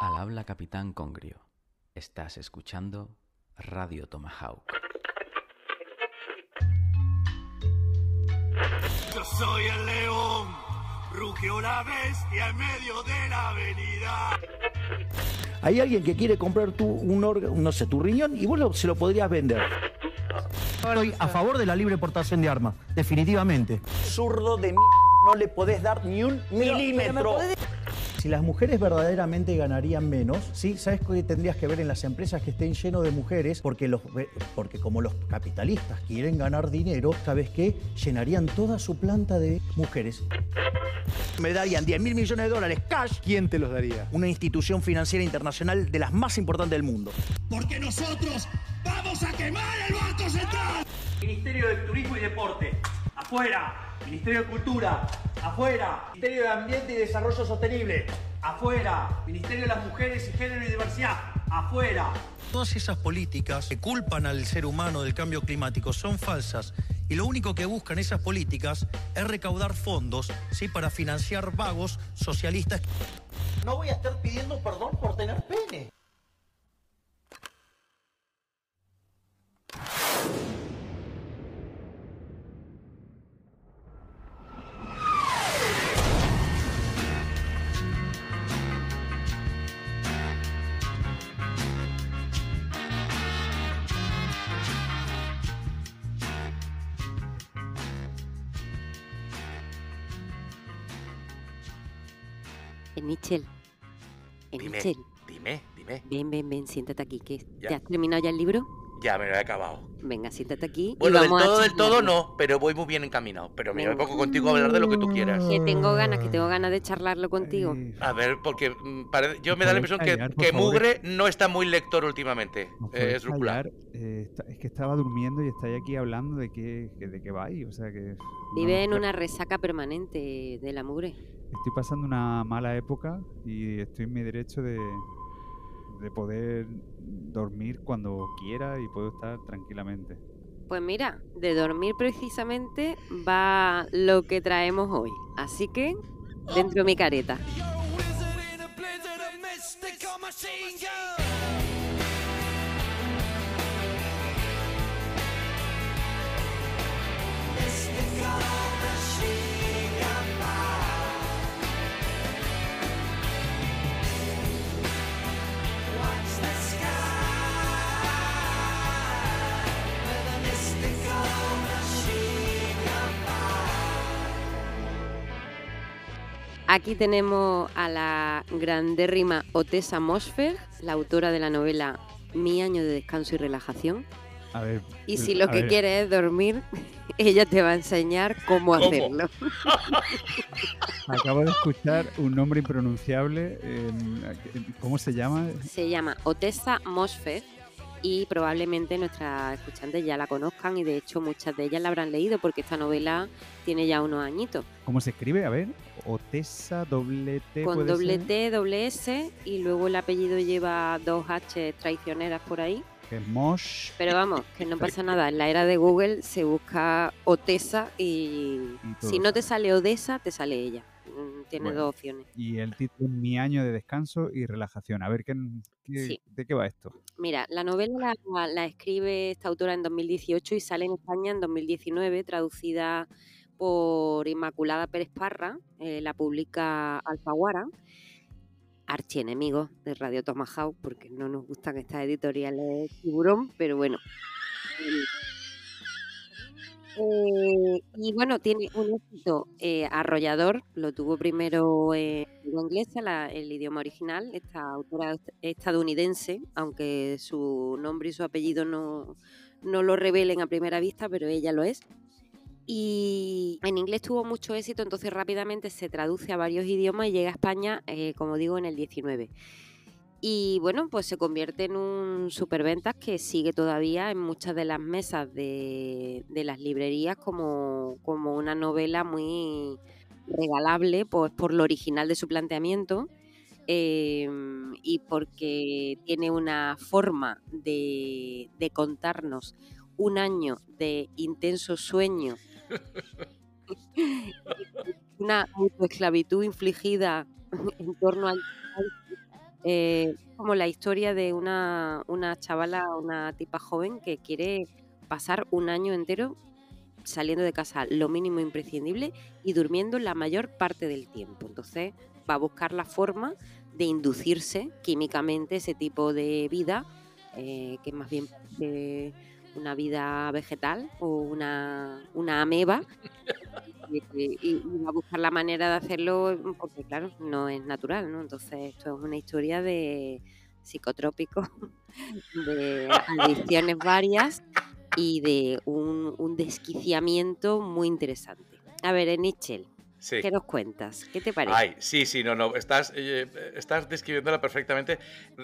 Al habla Capitán Congrio. Estás escuchando Radio Tomahawk. Yo soy el león, rugió la bestia en medio de la avenida. Hay alguien que quiere comprar tu, un órgano, no sé, tu riñón y vos lo- se lo podrías vender. Estoy a favor de la libre portación de armas, definitivamente. Zurdo de m no le podés dar ni un milímetro. Si las mujeres verdaderamente ganarían menos, ¿sí? ¿Sabes qué tendrías que ver en las empresas que estén llenos de mujeres? Porque, los, porque como los capitalistas quieren ganar dinero, ¿sabes qué? Llenarían toda su planta de mujeres. Me darían 10 mil millones de dólares cash. ¿Quién te los daría? Una institución financiera internacional de las más importantes del mundo. Porque nosotros vamos a quemar el Banco Central. Ministerio de Turismo y Deporte, afuera. Ministerio de Cultura, afuera. Ministerio de Ambiente y Desarrollo Sostenible, afuera. Ministerio de las Mujeres y Género y Diversidad, afuera. Todas esas políticas que culpan al ser humano del cambio climático son falsas y lo único que buscan esas políticas es recaudar fondos ¿sí? para financiar vagos socialistas. No voy a estar pidiendo perdón por tener pene. Eh, Michel. Eh, Dime, Michel. dime, dime. Ven, ven, ven, siéntate aquí. ¿Qué? Ya. ¿Te has terminado ya el libro? Ya me lo he acabado. Venga, siéntate aquí. y Bueno, del vamos a todo, del todo no, pero voy muy bien encaminado. Pero mira, me Venga. pongo contigo a hablar de lo que tú quieras. Que tengo ganas, que tengo ganas de charlarlo contigo. A ver, porque mm, yo me da la ¿Podéis impresión que, callar, que? Mugre no está muy lector últimamente. ¿os Eh, es Rúcula. callar? Eh, está- es que estaba durmiendo y estáis aquí hablando de qué, que- de qué vais. O sea que. Vive me en una resaca permanente de la mugre. Estoy pasando una mala época y estoy en mi derecho de, de poder dormir cuando quiera y puedo estar tranquilamente. Pues mira, de dormir precisamente va lo que traemos hoy. Así que, dentro de mi careta. Aquí tenemos a la grandérrima Otessa Mosfer, la autora de la novela Mi año de descanso y relajación. A ver. Y si lo a que ver, quieres es dormir, ella te va a enseñar cómo, ¿Cómo? hacerlo. Acabo de escuchar un nombre impronunciable. ¿Cómo se llama? Se llama Otessa Mosfer y probablemente nuestras escuchantes ya la conozcan y de hecho muchas de ellas la habrán leído porque esta novela tiene ya unos añitos. ¿Cómo se escribe? A ver. Otesa, doble T. Con puede doble ser, T, doble S y luego el apellido lleva dos H traicioneras por ahí. Que es Mosh. Pero vamos, que no pasa nada. En la era de Google se busca Otesa y Y si no te sale. sale Odessa, te sale ella. Mm, Tiene Bueno. dos opciones. Y el título es Mi año de descanso y relajación. A ver, ¿qué, qué- Sí. ¿de qué va esto? Mira, la novela la, la escribe esta autora en 2018 y sale en España en 2019, traducida por Inmaculada Pérez Parra, eh, la publica Alfaguara, archienemigo de Radio Tomahawk, porque no nos gustan estas editoriales tiburón, pero bueno. Eh, y bueno, tiene un éxito eh, arrollador, lo tuvo primero en lengua inglesa, la- el idioma original, esta autora est- estadounidense, aunque su nombre y su apellido no, no lo revelen a primera vista, pero ella lo es. Y en inglés tuvo mucho éxito, entonces rápidamente se traduce a varios idiomas y llega a España, eh, como digo, en el 19. Y bueno, pues se convierte en un superventas que sigue todavía en muchas de las mesas de, de las librerías como, como una novela muy regalable pues, por lo original de su planteamiento eh, y porque tiene una forma de, de contarnos un año de intenso sueño, una esclavitud infligida en torno al eh, como la historia de una, una chavala, una tipa joven que quiere pasar un año entero saliendo de casa lo mínimo imprescindible y durmiendo la mayor parte del tiempo. Entonces va a buscar la forma de inducirse químicamente ese tipo de vida, eh, que más bien eh, una vida vegetal o una, una ameba, y, va a buscar la manera de hacerlo porque, claro, no es natural, ¿no? Entonces esto es una historia de psicotrópicos, de adicciones varias y de un, un desquiciamiento muy interesante. A ver, Nichel, Sí. ¿qué nos cuentas? ¿Qué te parece? Ay, sí, sí, no, no, estás, eh, estás describiéndola perfectamente.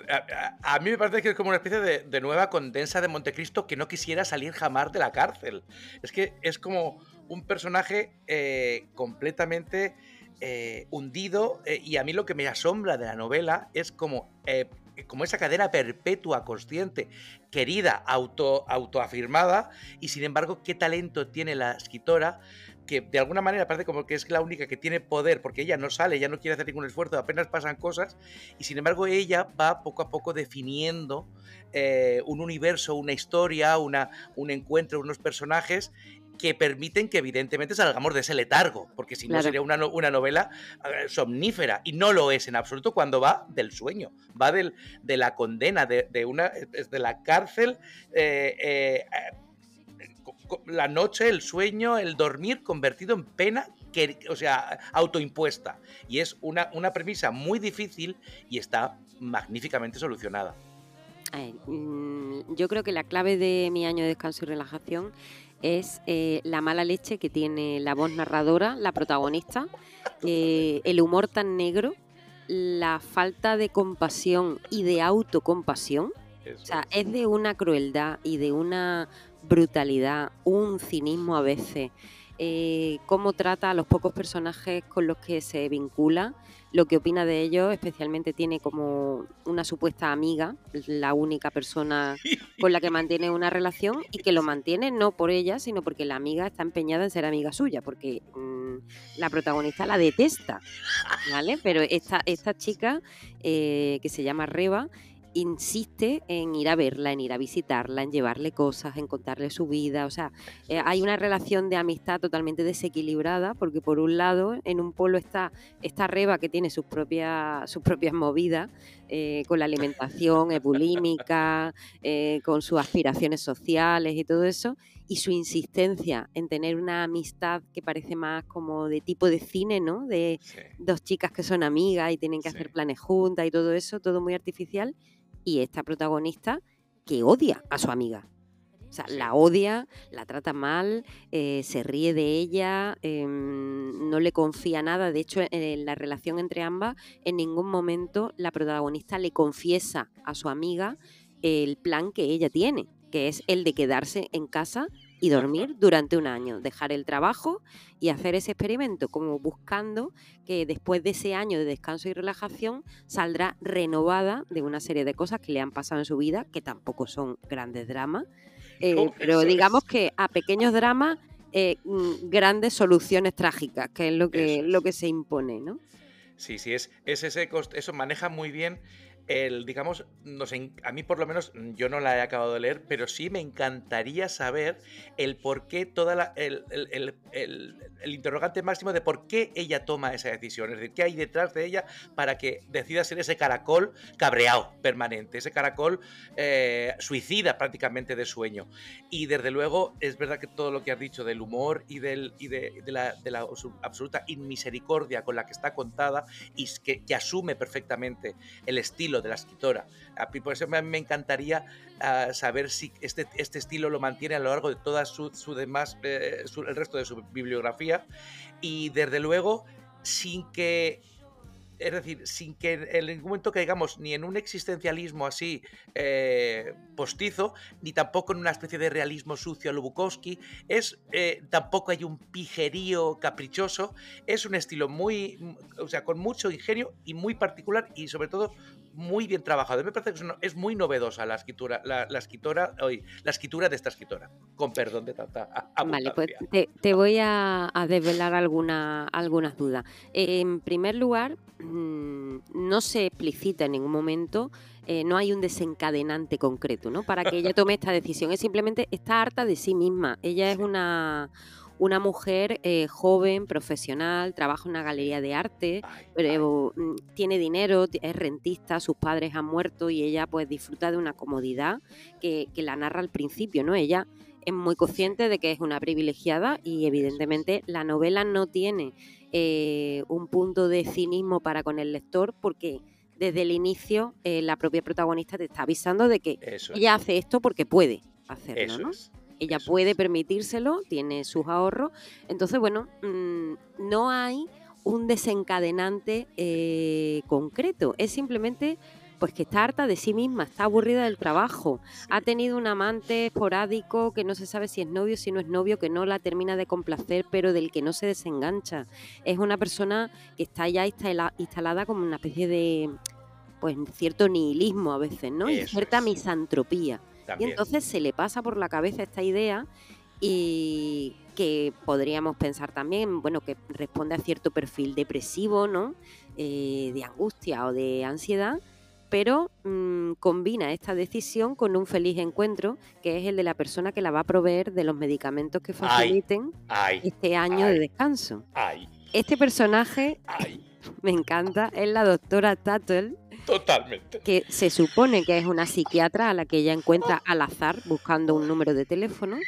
A, a- a mí me parece que es como una especie de, de nueva condensa de Montecristo que no quisiera salir jamás de la cárcel. Es que es como un personaje eh, completamente eh, hundido eh, y a mí lo que me asombra de la novela es como... eh, como esa cadena perpetua, consciente, querida, auto, autoafirmada, y sin embargo, qué talento tiene la escritora que de alguna manera parece como que es la única que tiene poder, porque ella no sale, ella no quiere hacer ningún esfuerzo, apenas pasan cosas, y sin embargo ella va poco a poco definiendo eh, un universo, una historia, una, un encuentro, unos personajes que permiten que evidentemente salgamos de ese letargo, porque si no sería una, no- una novela eh, somnífera, y no lo es en absoluto cuando va del sueño, va del, de la condena, de, de una, de la cárcel, eh, la noche, el sueño, el dormir convertido en pena, que, o sea, autoimpuesta. Y es una, una premisa muy difícil y está magníficamente solucionada. Ver, mm, yo creo que la clave de mi año de descanso y relajación es eh, la mala leche que tiene la voz narradora, la protagonista, eh, el humor tan negro, la falta de compasión y de autocompasión. Eso O sea, es de una crueldad y de una brutalidad, un cinismo a veces. eh, cómo trata a los pocos personajes con los que se vincula, lo que opina de ellos, especialmente tiene como una supuesta amiga, la única persona con la que mantiene una relación y que lo mantiene no por ella, sino porque la amiga está empeñada en ser amiga suya, porque mm, la protagonista la detesta, ¿vale? Pero esta, esta chica, eh, que se llama Reba, insiste en ir a verla, en ir a visitarla, en llevarle cosas, en contarle su vida. O sea, eh, hay una relación de amistad totalmente desequilibrada, porque por un lado, en un polo está esta Reba que tiene sus propias, sus propias movidas eh, con la alimentación, es bulímica, eh, con sus aspiraciones sociales y todo eso, y su insistencia en tener una amistad que parece más como de tipo de cine, ¿no? De Sí. dos chicas que son amigas y tienen que Sí. hacer planes juntas y todo eso, todo muy artificial. Y esta protagonista que odia a su amiga. O sea, la odia, la trata mal, eh, se ríe de ella, em, no le confía nada. De hecho, en la relación entre ambas, en ningún momento la protagonista le confiesa a su amiga el plan que ella tiene, que es el de quedarse en casa y dormir durante un año, dejar el trabajo y hacer ese experimento, como buscando que después de ese año de descanso y relajación saldrá renovada de una serie de cosas que le han pasado en su vida, que tampoco son grandes dramas, eh, pero digamos es. que a pequeños dramas, eh, mm, grandes soluciones trágicas, que es lo que, es. lo que se impone, ¿no? Sí, sí, es, es ese cost- eso maneja muy bien el, digamos, a mí por lo menos, mm, yo no la he acabado de leer, pero sí me encantaría saber el por qué toda la, el, el- el- interrogante máximo de por qué ella toma esa decisión, es decir, qué hay detrás de ella para que decida ser ese caracol cabreado permanente, ese caracol eh, suicida prácticamente de sueño. Y desde luego es verdad que todo lo que has dicho del humor y, del, y de, de la, de la absoluta inmisericordia con la que está contada y que, que asume perfectamente el estilo de la escritora. Por eso me, encantaría ah, saber si este, este estilo lo mantiene a lo largo de toda su, demás, eh, el resto de su bibliografía. Y desde luego sin que es decir, sin que en ningún momento caigamos ni en un existencialismo así eh, postizo, ni tampoco en una especie de realismo sucio a lo Bukowski, es, eh, tampoco hay un pijerío caprichoso, es un estilo muy, o sea, con mucho ingenio y muy particular y sobre todo muy bien trabajado. Me parece que es, muy novedosa la escritura, la, la escritora, hoy, la escritura de esta escritora, con perdón de tanta Vale, pues te, te voy a, a desvelar alguna- algunas dudas. En primer lugar, mm, no se explicita en ningún momento, eh, no hay un desencadenante concreto, ¿no? Para que ella tome esta decisión. Es simplemente está harta de sí misma. Ella es una, una mujer eh, joven, profesional, trabaja en una galería de arte, pero mm, tiene dinero, es rentista, sus padres han muerto y ella pues disfruta de una comodidad que, que la narra al principio, ¿no? Ella es muy consciente de que es una privilegiada y evidentemente la novela no tiene eh, un punto de cinismo para con el lector porque desde el inicio eh, la propia protagonista te está avisando de que ella hace esto porque puede hacerlo, ¿no? Ella puede permitírselo, tiene sus ahorros, entonces bueno, mm, no hay un desencadenante eh, concreto, es simplemente pues que está harta de sí misma, está aburrida del trabajo, ha tenido un amante esporádico que no se sabe si es novio, si no es novio, que no la termina de complacer, pero del que no se desengancha. Es una persona que está ya instalada como una especie de, pues, cierto nihilismo a veces, ¿no? y cierta misantropía. Y entonces se le pasa por la cabeza esta idea y que podríamos pensar también, bueno, que responde a cierto perfil depresivo, ¿no? Eh, de angustia o de ansiedad, pero mm, combina esta decisión con un feliz encuentro, que es el de la persona que la va a proveer de los medicamentos que faciliten este año de descanso. Este personaje me encanta, es la doctora Tuttle. Totalmente. Que se supone que es una psiquiatra a la que ella encuentra al azar buscando un número de teléfono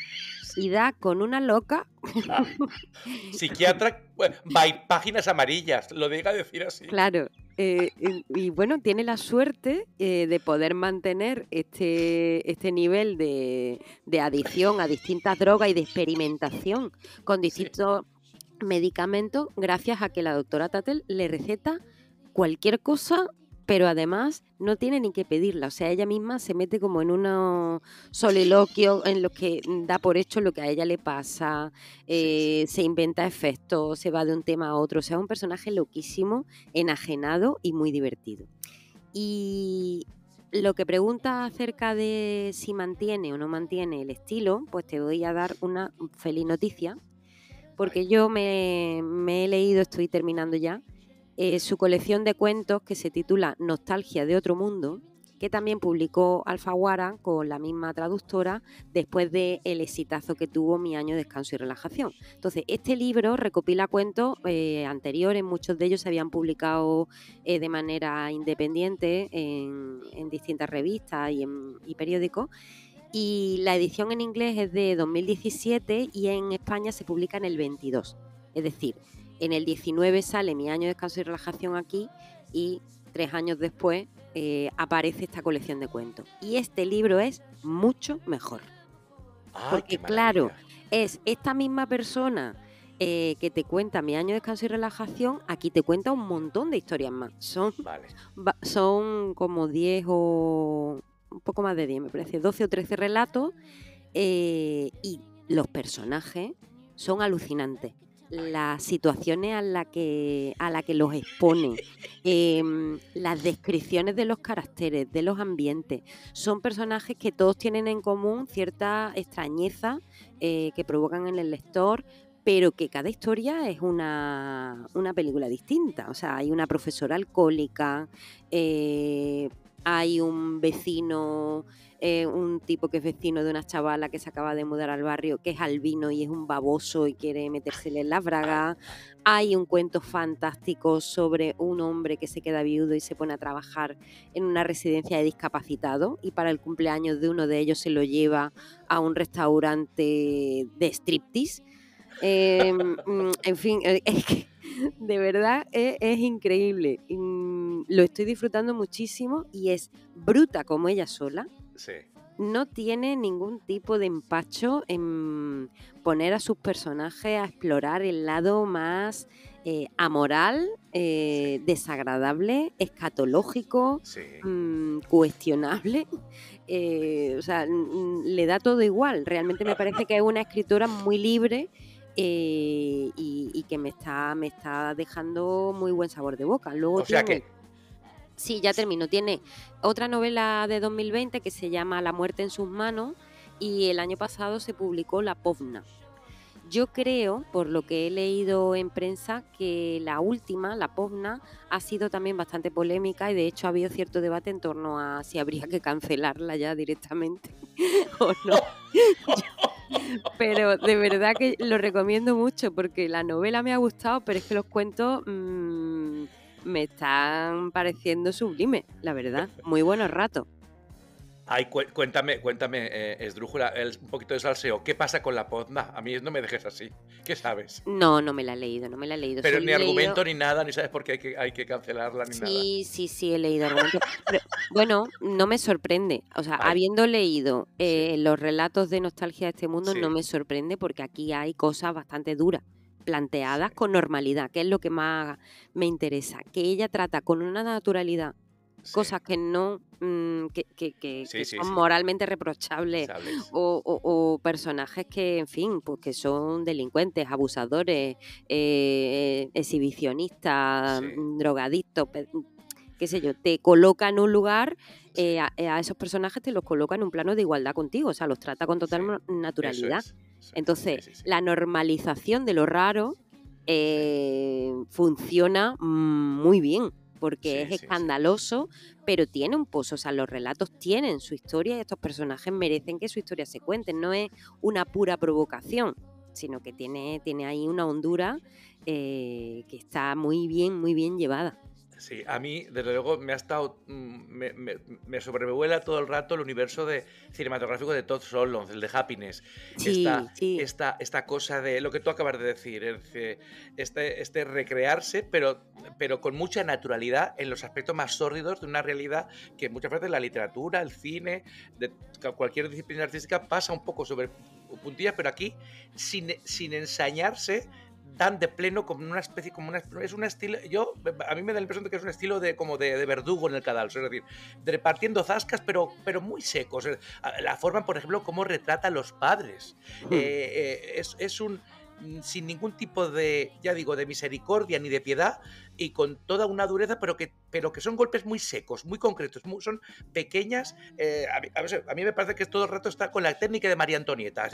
y da con una loca. Ah. Psiquiatra, by páginas amarillas, lo diga decir así. Claro, eh, y, bueno, tiene la suerte eh, de poder mantener este, este nivel de, de, adicción a distintas drogas y de experimentación con distintos medicamentos gracias a que la doctora Tatel le receta cualquier cosa pero además no tiene ni que pedirla, o sea, ella misma se mete como en un soliloquio en lo que da por hecho lo que a ella le pasa, eh, se inventa efectos, se va de un tema a otro, o sea, un personaje loquísimo, enajenado y muy divertido. Y lo que pregunta acerca de si mantiene o no mantiene el estilo, pues te voy a dar una feliz noticia, porque yo me, he leído, estoy terminando ya, eh, su colección de cuentos que se titula Nostalgia de otro mundo, que también publicó Alfaguara con la misma traductora después del el exitazo que tuvo Mi año de descanso y relajación. Entonces, este libro recopila cuentos eh, anteriores, muchos de ellos se habían publicado eh, de manera independiente en, distintas revistas y, y periódicos. Y la edición en inglés es de 2017 y en España se publica en el 22. Es decir, en el 19 sale mi año de descanso y relajación aquí y tres años después eh, aparece esta colección de cuentos. Y este libro es mucho mejor. Porque claro, es esta misma persona eh, que te cuenta mi año de descanso y relajación, aquí te cuenta un montón de historias más. Son, son como 10 o un poco más de 10, me parece, 12 o 13 relatos eh, y los personajes son alucinantes las situaciones a las que, a la que los expone, em, las descripciones de los caracteres, de los ambientes. Son personajes que todos tienen en común cierta extrañeza eh, que provocan en el lector, pero que cada historia es una, una película distinta. O sea, hay una profesora alcohólica, eh, hay un vecino eh, un tipo que es vecino de una chavala que se acaba de mudar al barrio, que es albino y es un baboso y quiere metérsele en la braga. Hay un cuento fantástico sobre un hombre que se queda viudo y se pone a trabajar en una residencia de discapacitados y para el cumpleaños de uno de ellos se lo lleva a un restaurante de striptease. Em, mm, en fin, eh, es que de verdad es, increíble. Mm, lo estoy disfrutando muchísimo y es bruta como ella sola. No tiene ningún tipo de empacho en poner a sus personajes a explorar el lado más eh, amoral, eh, desagradable, escatológico, mm, cuestionable. Eh, o sea, le da todo igual. Realmente me parece que es una escritora muy libre y, que me está, me está dejando muy buen sabor de boca. Luego o sea que Sí, ya termino. Tiene otra novela de 2020 que se llama La muerte en sus manos y el año pasado se publicó La Povna. Yo creo, por lo que he leído en prensa, que la última, la POVNA, ha sido también bastante polémica y de hecho ha habido cierto debate en torno a si habría que cancelarla ya directamente o no. pero de verdad que lo recomiendo mucho porque la novela me ha gustado, pero es que los cuentos mmm, me están pareciendo sublimes, la verdad. Muy buenos ratos. Ay, cuéntame, cuéntame, eh, Esdrújula, un poquito de salseo. ¿Qué pasa con la podna? A mí no me dejes así. ¿Qué sabes? No, no me la he leído, no me la he leído. Pero ni argumento ni nada, ni sabes por qué hay que, hay que cancelarla ni nada. Sí, sí, sí, he leído argumentos. bueno, no me sorprende. O sea, habiendo leído eh, los relatos de nostalgia de este mundo, no me sorprende porque aquí hay cosas bastante duras planteadas con normalidad, que es lo que más me interesa. Que ella trata con una naturalidad cosas que no mm, que, son moralmente reprochables o, personajes que en fin pues que son delincuentes abusadores eh, exhibicionistas mm, drogadictos qué sé yo te coloca en un lugar eh, a, esos personajes te los coloca en un plano de igualdad contigo o sea los trata con total naturalidad. entonces la normalización de lo raro eh, funciona mm, muy bien porque es escandaloso, pero tiene un pozo, o sea, los relatos tienen su historia y estos personajes merecen que su historia se cuente, no es una pura provocación, sino que tiene, tiene ahí una hondura eh, que está muy bien, muy bien llevada. Sí, a mí, desde luego, me ha estado. Mm, me, me, sobrevuela todo el rato el universo de, cinematográfico de Todd Solondz, el de Happiness. Sí, esta, sí. Esta, esta, cosa de lo que tú acabas de decir, este, este recrearse, pero, pero con mucha naturalidad en los aspectos más sórdidos de una realidad que muchas veces la literatura, el cine, de cualquier disciplina artística pasa un poco sobre puntillas, pero aquí, sin, sin ensañarse tan de pleno como una especie, como una, es un estilo, yo, a mí me da la impresión de que es un estilo de, como de, verdugo en el cadalso, es decir, repartiendo zascas, pero, pero muy secos. La forma, por ejemplo, como retrata a los padres. Eh, eh, es, es un sin ningún tipo de, ya digo, de misericordia ni de piedad y con toda una dureza, pero que, pero que son golpes muy secos, muy concretos, son pequeñas. Eh, a, mí, me parece que todo el rato está con la técnica de María Antonieta.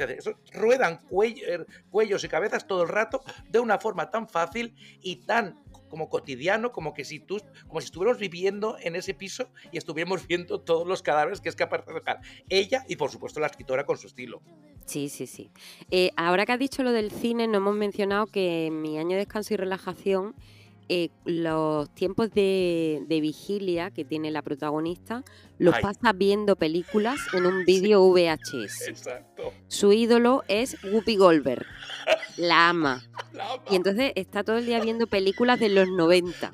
ruedan er, cuellos y cabezas todo el rato de una forma tan fácil y tan como cotidiano, como que si tú, como si estuviéramos viviendo en ese piso y estuviéramos viendo todos los cadáveres que es capaz de dejar ella y por supuesto la escritora con su estilo. Sí, sí, sí. Eh, ahora que has dicho lo del cine, no hemos mencionado que en mi año de descanso y relajación eh, los tiempos de, vigilia que tiene la protagonista los pasa viendo películas en un vídeo VHS. Exacto. Su ídolo es Whoopi Goldberg. La ama. Y entonces está todo el día viendo películas de los 90.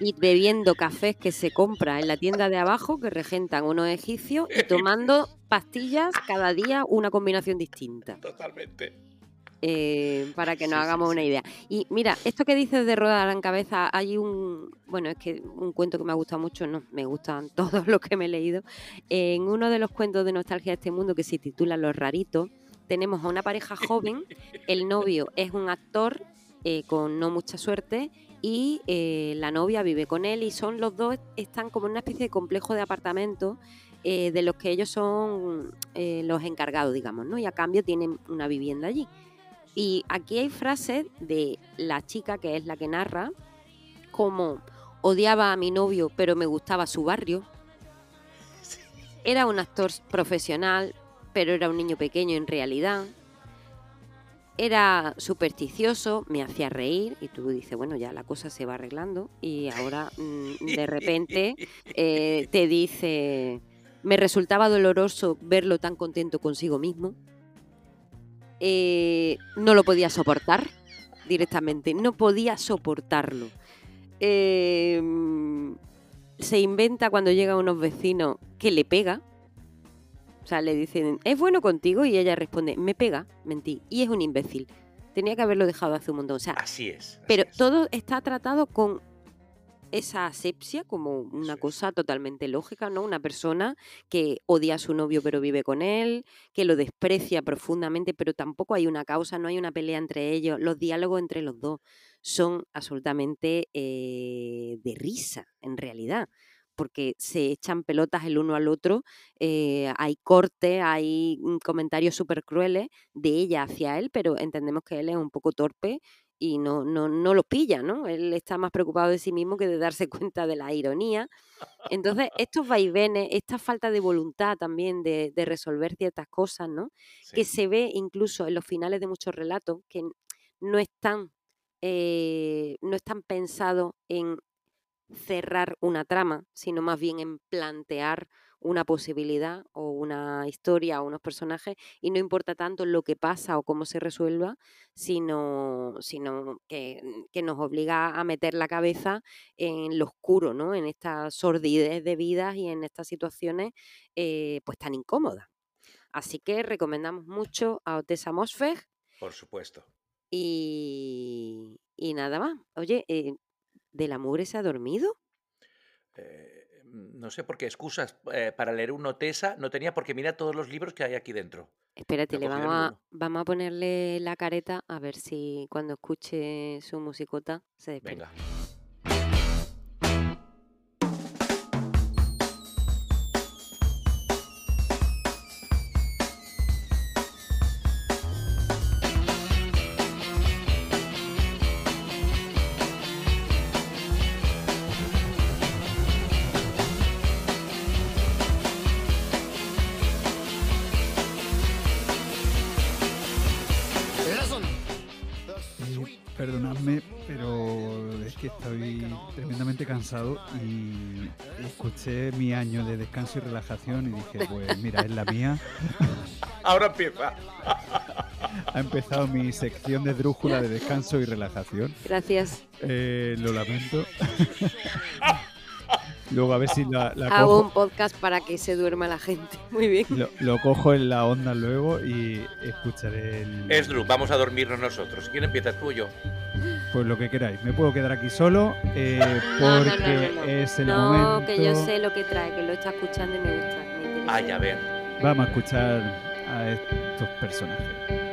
Y bebiendo cafés que se compra en la tienda de abajo, que regentan unos egipcios, y tomando pastillas cada día una combinación distinta. Totalmente. Eh, para que nos hagamos una idea. Y mira, esto que dices de rodar en cabeza, hay un, bueno, es que un cuento que me ha gustado mucho, no, me gustan todos los que me he leído. En uno de los cuentos de nostalgia de este mundo que se titula Los raritos, tenemos a una pareja joven, el novio es un actor eh, con no mucha suerte y eh, la novia vive con él y son los dos, están como en una especie de complejo de apartamento de los que ellos son los encargados, digamos, ¿no? Y a cambio tienen una vivienda allí. Y aquí hay frases de la chica que es la que narra, como odiaba a mi novio pero me gustaba su barrio. Era un actor profesional, pero era un niño pequeño en realidad. Era supersticioso, me hacía reír y tú dices, bueno, ya la cosa se va arreglando y ahora mm, de repente eh, te dice, me resultaba doloroso verlo tan contento consigo mismo. Eh, no lo podía soportar directamente, no podía soportarlo. Em, se inventa cuando llegan unos vecinos que le pega. O sea, le dicen, ¿es bueno contigo? Y ella responde, me pega, mentí. Y es un imbécil. Tenía que haberlo dejado hace un montón. O sea, así es. pero todo está tratado con esa asepsia como una cosa totalmente lógica, ¿no? Una persona que odia a su novio pero vive con él, que lo desprecia profundamente, pero tampoco hay una causa, no hay una pelea entre ellos. Los diálogos entre los dos son absolutamente eh, de risa, en realidad, porque se echan pelotas el uno al otro, eh, hay corte, hay mm, comentarios súper crueles de ella hacia él, pero entendemos que él es un poco torpe y no, no, no lo pilla, ¿no? Él está más preocupado de sí mismo que de darse cuenta de la ironía. Entonces, estos vaivenes, esta falta de voluntad también de, resolver ciertas cosas, ¿no? Que se ve incluso en los finales de muchos relatos que no están, eh, no están pensados en cerrar una trama, sino más bien en plantear una posibilidad o una historia o unos personajes y no importa tanto lo que pasa o cómo se resuelva, sino, sino que, nos obliga a meter la cabeza en lo oscuro, ¿no? en esta sordidez de vidas y en estas situaciones eh, pues tan incómodas. Así que recomendamos mucho a Otessa Mosfeg. Por supuesto. Y, y nada más. Oye, eh, ¿de la mugre se ha dormido? Eh, Mm, no sé por qué excusas eh, para leer un notesa no tenía porque mira todos los libros que hay aquí dentro. Espérate, le vamos a, vamos a ponerle la careta a ver si cuando escuche su musicota se despierta. Venga. Cansado y escuché mi año de descanso y relajación y dije, pues mira, es la mía. Ahora empieza. Ha empezado mi sección de drújula de descanso y relajación. Gracias. Eh, lo lamento. Luego a ver si la, Hago un podcast para que se duerma la gente. Muy bien. Lo, cojo en la onda luego y escucharé el... Esdru, vamos a dormirnos nosotros. ¿Quién empieza, tú o yo? Pues lo que queráis. Me puedo quedar aquí solo eh, porque es el momento... No, que yo sé lo que trae, que lo está escuchando y me gusta. ah, ya ver. Vamos a escuchar a estos personajes.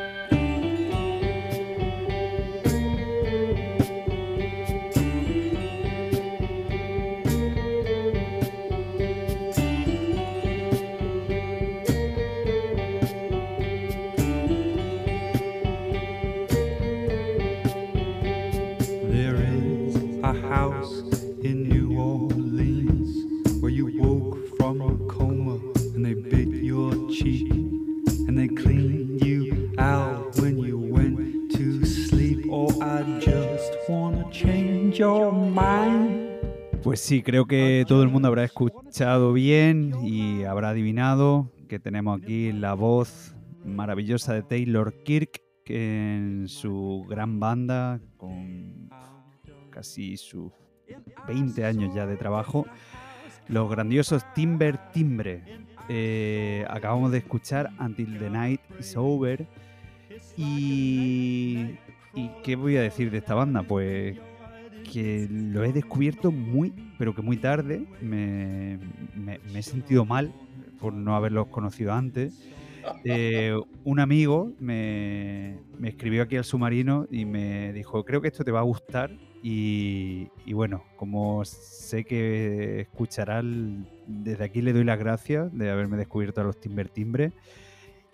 Pues sí, creo que todo el mundo habrá escuchado bien y habrá adivinado que tenemos aquí la voz maravillosa de Taylor Kirk en su gran banda con casi sus 20 años ya de trabajo, los grandiosos Timber Timbre. Eh, acabamos de escuchar Until the Night is Over. Y, ¿Y qué voy a decir de esta banda? Pues que lo he descubierto muy, pero que muy tarde. Me, he sentido mal por no haberlos conocido antes. Eh, un amigo me, escribió aquí al submarino y me dijo, creo que esto te va a gustar. Y, bueno, como sé que escucharán, desde aquí le doy las gracias de haberme descubierto a los Timber Timbre.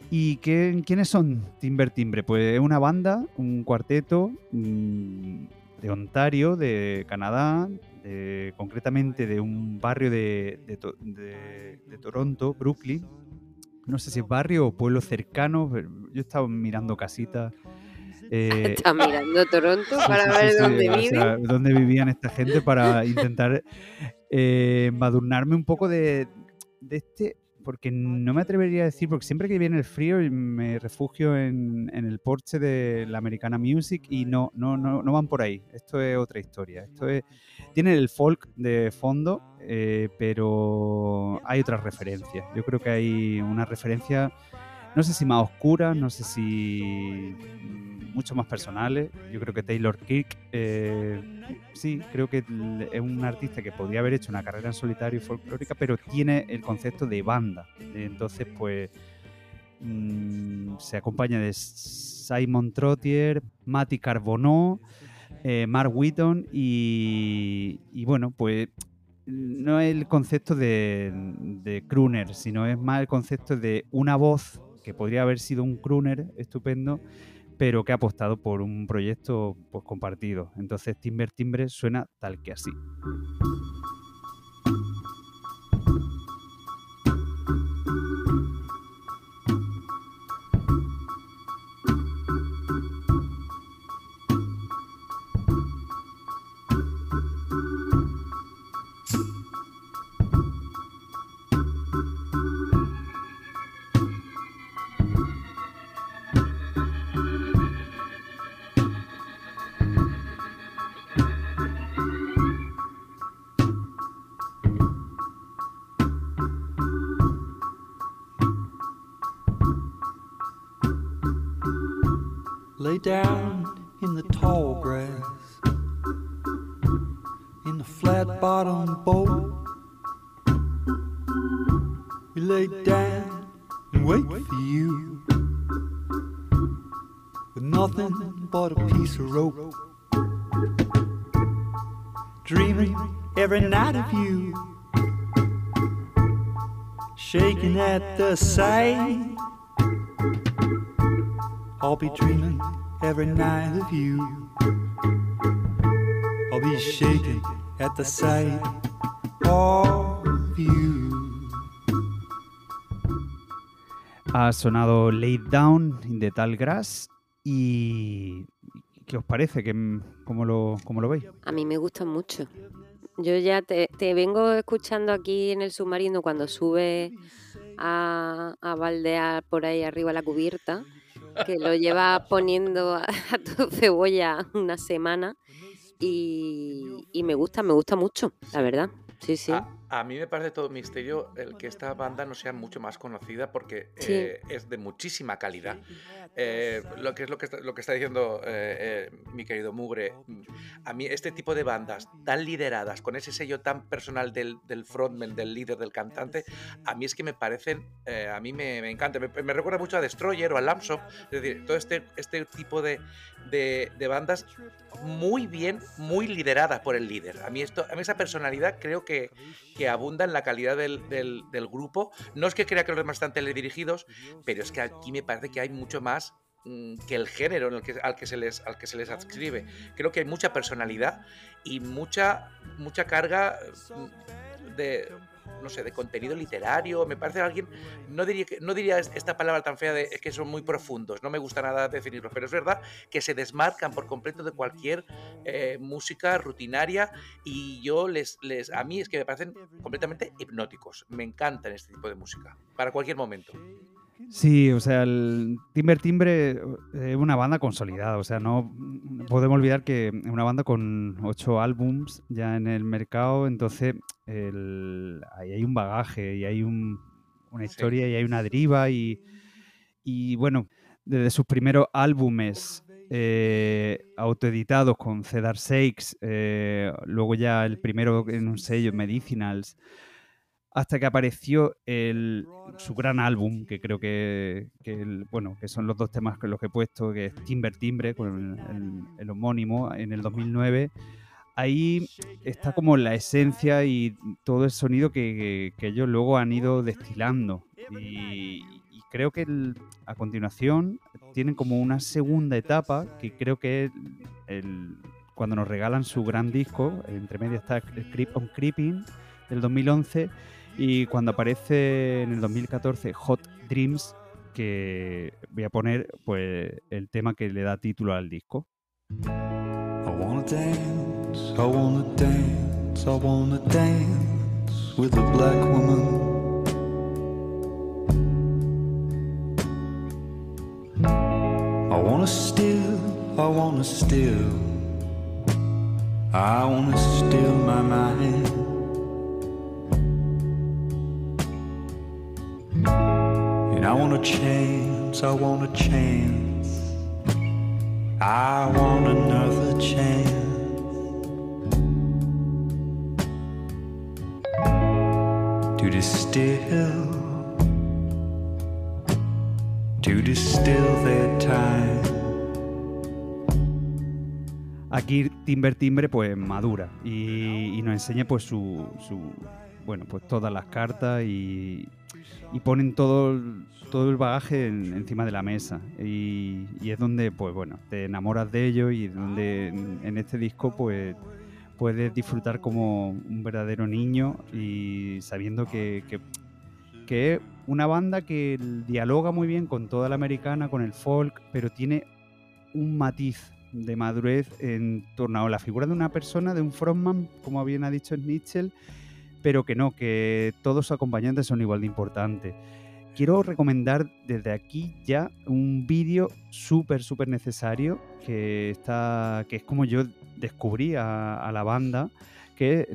¿Y qué, quiénes son Timber Timbre? Pues es una banda, un cuarteto de Ontario, de Canadá, concretamente de un barrio de, Toronto, Brooklyn. No sé si es barrio o pueblo cercano, yo estaba mirando casitas. Eh, mirando Toronto para ver dónde viven. dónde vivían esta gente para intentar eh, madurnarme un poco de, de este porque no me atrevería a decir, porque siempre que viene el frío me refugio en, el porche de la Americana Music y no, no, no, no van por ahí. Esto es otra historia. Esto es, tiene el folk de fondo, eh, pero hay otras referencias. Yo creo que hay una referencia, no sé si más oscura, no sé si mucho más personales. Yo creo que Taylor Kirk, eh, sí, creo que es un artista que podría haber hecho una carrera en solitario y folclórica, pero tiene el concepto de banda. Entonces, pues mm, se acompaña de Simon Trottier, Mati Carbonó, eh, Mark Wheaton y, bueno, pues no es el concepto de, de sino es más el concepto de una voz que podría haber sido un crooner estupendo, pero que ha apostado por un proyecto pues, compartido. Entonces Timber Timbre suena tal que así. Lay down in the tall grass, in the flat bottom boat. We lay down and wait for you with nothing but a piece of rope. Dreaming every night of you, shaking at the sight. I'll be dreaming every night of you. I'll be shaking at the sight of you. Ha sonado Laid Down in the Tall Grass y ¿qué os parece? ¿Qué, cómo, lo, ¿Cómo lo veis? A mí me gusta mucho. Yo ya te, te vengo escuchando aquí en el submarino cuando sube a, a baldear por ahí arriba la cubierta, que lo lleva poniendo a, a tu cebolla una semana y, y me gusta, me gusta mucho, la verdad. Sí, sí. A, a mí me parece todo un misterio el que esta banda no sea mucho más conocida porque Sí. eh, es de muchísima calidad. Eh, lo que es lo que está, lo que está diciendo eh, eh, mi querido Mugre, a mí este tipo de bandas tan lideradas, con ese sello tan personal del, del frontman, del líder, del cantante, a mí es que me parecen, eh, a mí me, me encanta. Me, me recuerda mucho a Destroyer o a Lamsop, es decir, todo este, este tipo de, de, de bandas muy bien, muy lideradas por el líder. A mí, esto, a mí esa personalidad creo que, que abunda en la calidad del, grupo. No es que crea que los demás están teledirigidos, pero es que aquí me parece que hay mucho más mm, que el género al, que se les, al que se les adscribe. Creo que hay mucha personalidad y mucha, mucha carga mm, de, no sé, de contenido literario. Me parece alguien, no diría, no diría es- esta palabra tan fea de que son muy profundos, no me gusta nada definirlos, pero es verdad que se desmarcan por completo de cualquier eh, música rutinaria y yo les, les, a mí es que me parecen completamente hipnóticos. Me encantan este tipo de música, para cualquier momento. Sí, o sea, el Timber Timbre eh, es una banda consolidada, o sea, no podemos olvidar que es una banda con ocho álbums ya en el mercado, entonces el- ahí hay un bagaje y hay un- una Sí. historia y hay una deriva y, y bueno, desde sus primeros álbumes eh, autoeditados con Cedar Sakes, eh, luego ya el primero en un sello, Medicinals, hasta que apareció el, su gran álbum, que creo que, el- bueno, que son los dos temas que los que he puesto, que es Timber Timbre, con el, homónimo, en el 2009. Ahí está como la esencia y todo el sonido que, ellos luego han ido destilando. Y, creo que a continuación tienen como una segunda etapa, que creo que el- cuando nos regalan su gran disco, entre medio está Creep on Creeping, del 2011, y cuando aparece en el 2014 Hot Dreams, que voy a poner pues el tema que le da título al disco. I wanna dance, I wanna dance, I wanna dance with a black woman. I wanna steal, I wanna steal, I wanna steal my mind. And I want a chance, I want a chance. I want another chance to distill, to distill their time. Aquí Timber Timbre pues madura y, y nos enseña pues su, su, bueno pues todas las cartas y, y ponen todo, todo el bagaje en- encima de la mesa. Y, es donde pues bueno te enamoras de ello y en, este disco pues puedes disfrutar como un verdadero niño y sabiendo que, que, que es una banda que dialoga muy bien con toda la americana, con el folk, pero tiene un matiz de madurez en torno a la figura de una persona, de un frontman, como bien ha dicho Nietzsche, pero que no, que todos acompañantes son igual de importantes. Quiero recomendar desde aquí ya un vídeo súper, súper necesario que, está, que es como yo descubrí a, a la banda, que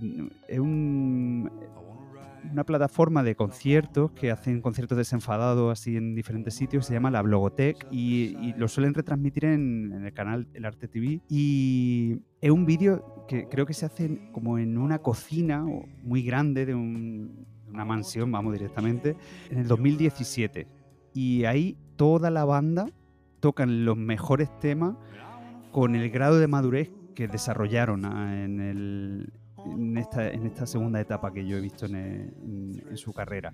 es un, una plataforma de conciertos que hacen conciertos desenfadados así en diferentes sitios, se llama la Blogotech y, lo suelen retransmitir en, el canal El Arte TV y es un vídeo que creo que se hace como en una cocina muy grande de un- una mansión, vamos directamente, en el 2017 y ahí toda la banda tocan los mejores temas con el grado de madurez que desarrollaron ah, en, el- en esta, en esta segunda etapa que yo he visto en, su carrera.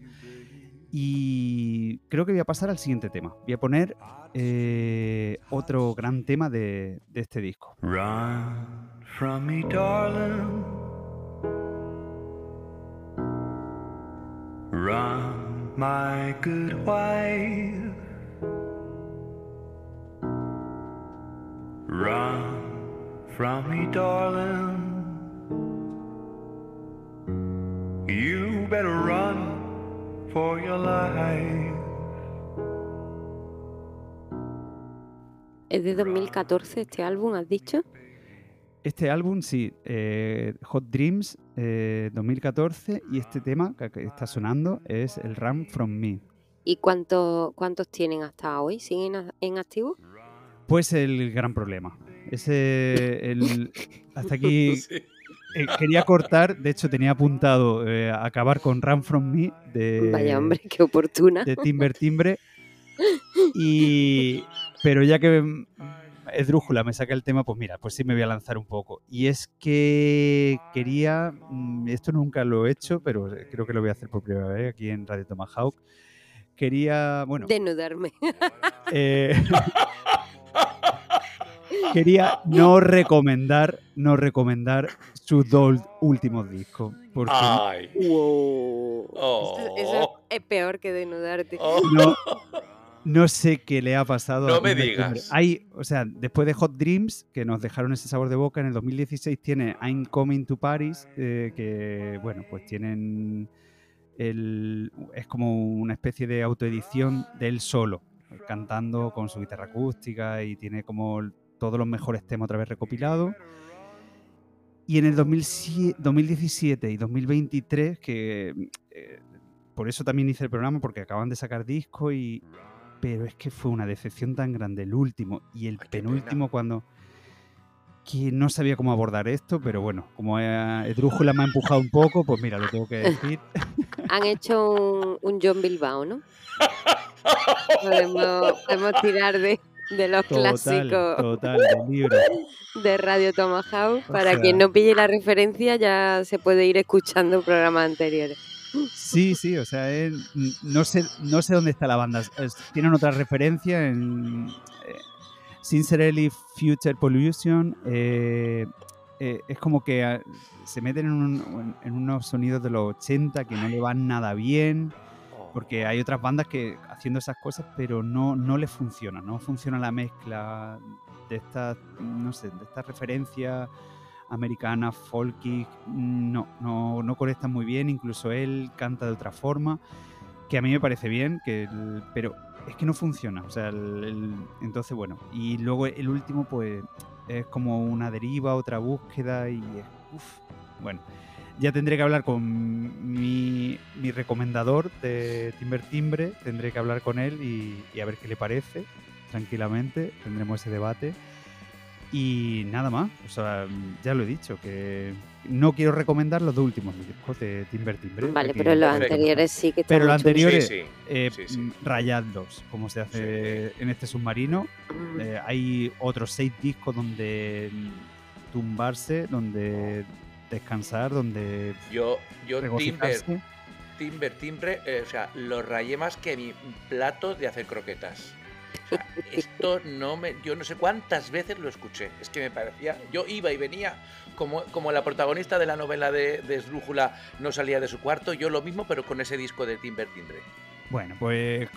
Y creo que voy a pasar al siguiente tema. Voy a poner eh, otro gran tema de, de este disco. Run from me, darling. Run, my good wife. Run from me, darling. You better run for your life. Es de 2014 este álbum, ¿has dicho? Este álbum, sí, eh, Hot Dreams eh, 2014 y este tema que, está sonando es el Run From Me. ¿Y cuánto, cuántos tienen hasta hoy? ¿Siguen en activo? Pues el gran problema. Ese, el, hasta aquí eh, quería cortar, de hecho tenía apuntado eh, acabar con Run From Me de, Vaya hombre, qué oportuna. de Timber Timbre. Y, pero ya que mm, Esdrújula me saca el tema, pues mira, pues sí me voy a lanzar un poco. Y es que quería, mm, esto nunca lo he hecho, pero creo que lo voy a hacer por primera vez aquí en Radio Tomahawk. Quería, bueno, Desnudarme. eh, quería no recomendar, no recomendar sus dos últimos discos. Porque Ay. Wow. Oh. Eso, eso es peor que desnudarte. Oh. no, no sé qué le ha pasado No a me digas. Hay, o sea, después de Hot Dreams, que nos dejaron ese sabor de boca, en el 2016 tiene I'm Coming to Paris, eh, que, bueno, pues tienen el, es como una especie de autoedición de él solo, cantando con su guitarra acústica y tiene como todos los mejores temas otra vez recopilados. Y en el 2007 2017 y 2023, que eh, por eso también hice el programa, porque acaban de sacar disco y... Pero es que fue una decepción tan grande el último y el Ay, penúltimo cuando... Que no sabía cómo abordar esto, pero bueno, como eh, Esdrújula me ha empujado un poco, pues mira, lo tengo que decir. Han hecho un, un John Bilbao, ¿no? Podemos, podemos tirar de, de los Total, clásicos total, del libro. de Radio Tomahawk. O Para sea- quien no pille la referencia, ya se puede ir escuchando programas anteriores. Sí, sí, o sea, n- no, sé, no sé dónde está la banda. Tienen otra referencia en eh, Sincerely Future Pollution. eh, eh, es como que ah, se meten en, un- en unos sonidos de los 80 que no le van nada bien. Porque hay otras bandas que haciendo esas cosas, pero no, no les funciona, no funciona la mezcla de estas, no sé, de estas referencias americanas, folky, no, no, no conectan muy bien, incluso él canta de otra forma, que a mí me parece bien, que el- pero es que no funciona, o sea, el- entonces bueno, y luego el último pues es como una deriva, otra búsqueda y es, uf, bueno, ya tendré que hablar con mi, mi recomendador de Timber Timbre, tendré que hablar con él y, y a ver qué le parece, tranquilamente, tendremos ese debate. Y nada más, o sea, ya lo he dicho, que no quiero recomendar los dos últimos discos de Timber Timbre. Vale, pero los anteriores sí que Pero los anteriores, Sí, sí. eh, sí, rayadlos, como se hace en este submarino. Mm. Eh, hay otros seis discos donde tumbarse, donde descansar, donde Yo, yo Timber. Timber, Timbre, eh, o sea, lo rayé más que mi plato de hacer croquetas. O sea, esto no me. Yo no sé cuántas veces lo escuché. Es que me parecía. Yo iba y venía como, como la protagonista de la novela de, de Esdrújula no salía de su cuarto. Yo lo mismo, pero con ese disco de Timber, Timbre. Bueno, pues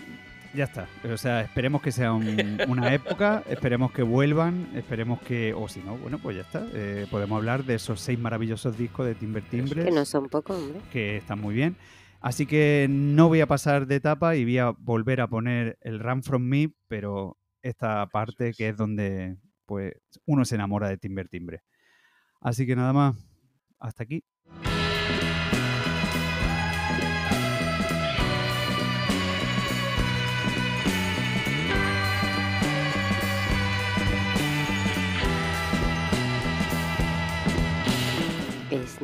ya está. O sea, esperemos que sea un- una época, esperemos que vuelvan, esperemos que, o si no, bueno, pues ya está. Eh, podemos hablar de esos seis maravillosos discos de Timber Timbre Que no son pocos, hombre. que están muy bien. Así que no voy a pasar de etapa y voy a volver a poner el Run From Me, pero esta parte que es donde pues uno se enamora de Timber Timbre. Así que nada más, hasta aquí.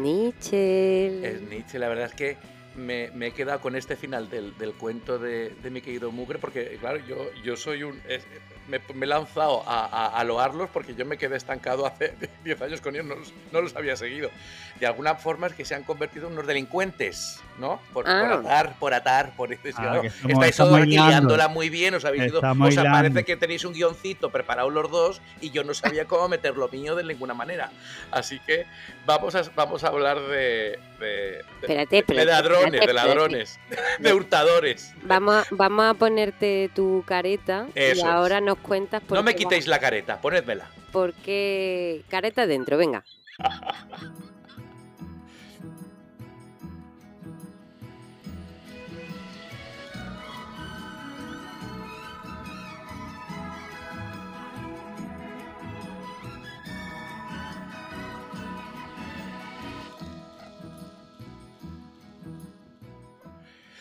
Snitchel. Es Nietzsche, la verdad es que me, me he quedado con este final del, del cuento de, de mi querido Mugre, porque claro, yo, yo soy un... es- me, me he lanzado a, a, a loarlos porque yo me quedé estancado hace 10 años con ellos, no los, no los había seguido. De alguna forma es que se han convertido en unos delincuentes, ¿no? Por, por Ah. atar, por atar, por decir, Ah, que estamos- estáis todos liándola muy bien, os habéis ido, os hilando. parece que tenéis un guioncito preparado los dos y yo no sabía cómo meter lo mío de ninguna manera. Así que vamos a, vamos a hablar de, de, Espérate, de ladrones, espérate, de ladrones, de hurtadores. Vamos, a- vamos a ponerte tu careta Eso y es. ahora nos cuentas por No me quitéis la careta, ponedmela. ¿Por qué? Careta dentro, venga.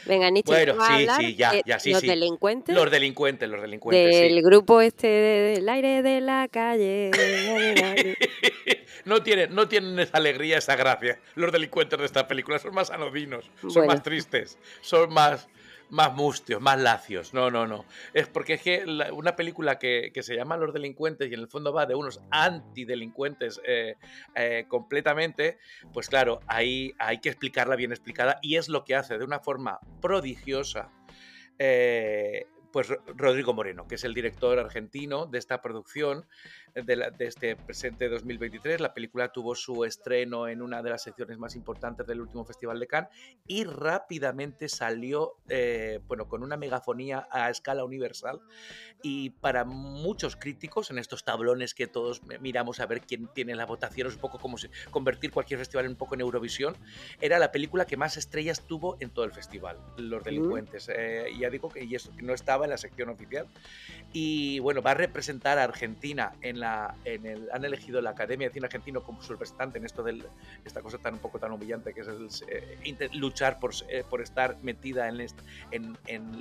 Venga, Nietzsche, Bueno, ¿tú vas a sí, hablar sí, ya, ya, sí, los sí. delincuentes Los delincuentes, los delincuentes, del sí. grupo este del aire de la calle. no, tienen, no tienen esa alegría, esa gracia. Los delincuentes de esta película son más anodinos, son Bueno. más tristes, son más, más mustios, más lacios. No, no, no. Es porque es que una película que, que se llama Los delincuentes y en el fondo va de unos antidelincuentes eh, eh, completamente, pues claro, ahí hay que explicarla bien explicada y es lo que hace de una forma prodigiosa. eh, pues Ro- Rodrigo Moreno, que es el director argentino de esta producción de, la- de este presente 2023. La película tuvo su estreno en una de las secciones más importantes del último Festival de Cannes y rápidamente salió eh, bueno, con una megafonía a escala universal. Y para muchos críticos, en estos tablones que todos miramos a ver quién tiene la votación, es un poco como si convertir cualquier festival en un poco en Eurovisión, era la película que más estrellas tuvo en todo el festival, Los Delincuentes. Eh, ya digo que y eso, no estaba en la sección oficial. Y bueno, va a representar a Argentina en la. En el, han elegido la Academia de Cine Argentino como su representante en esto de esta cosa tan un poco tan humillante que es el, eh, luchar por, eh, por estar metida en,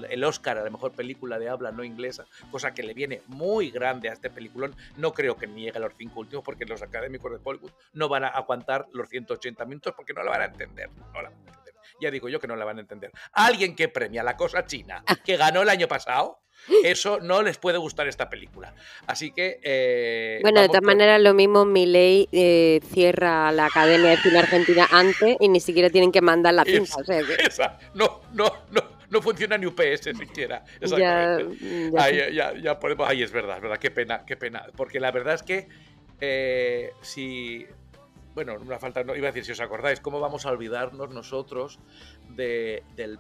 el Oscar a la mejor película de habla no inglesa, cosa que le viene muy grande a este peliculón. No creo que ni llegue a los cinco últimos porque los académicos de Hollywood no van a aguantar los 180 minutos porque no la van a entender. No la van a entender. Ya digo yo que no la van a entender. Alguien que premia la cosa china, que ganó el año pasado, eso no les puede gustar esta película. Así que. eh, Bueno, de todas maneras, lo mismo Milei eh, cierra la Academia de Cine Argentina antes y ni siquiera tienen que mandar la Es- cinta. O sea que Esa, no, no, no, no funciona ni UPS siquiera. ya, Exactamente. ya Ahí, sé. ya, ya podemos. Ahí es verdad, es verdad. Qué pena, qué pena. Porque la verdad es que eh, si. Bueno, una falta, no iba a decir si os acordáis, ¿cómo vamos a olvidarnos nosotros de- del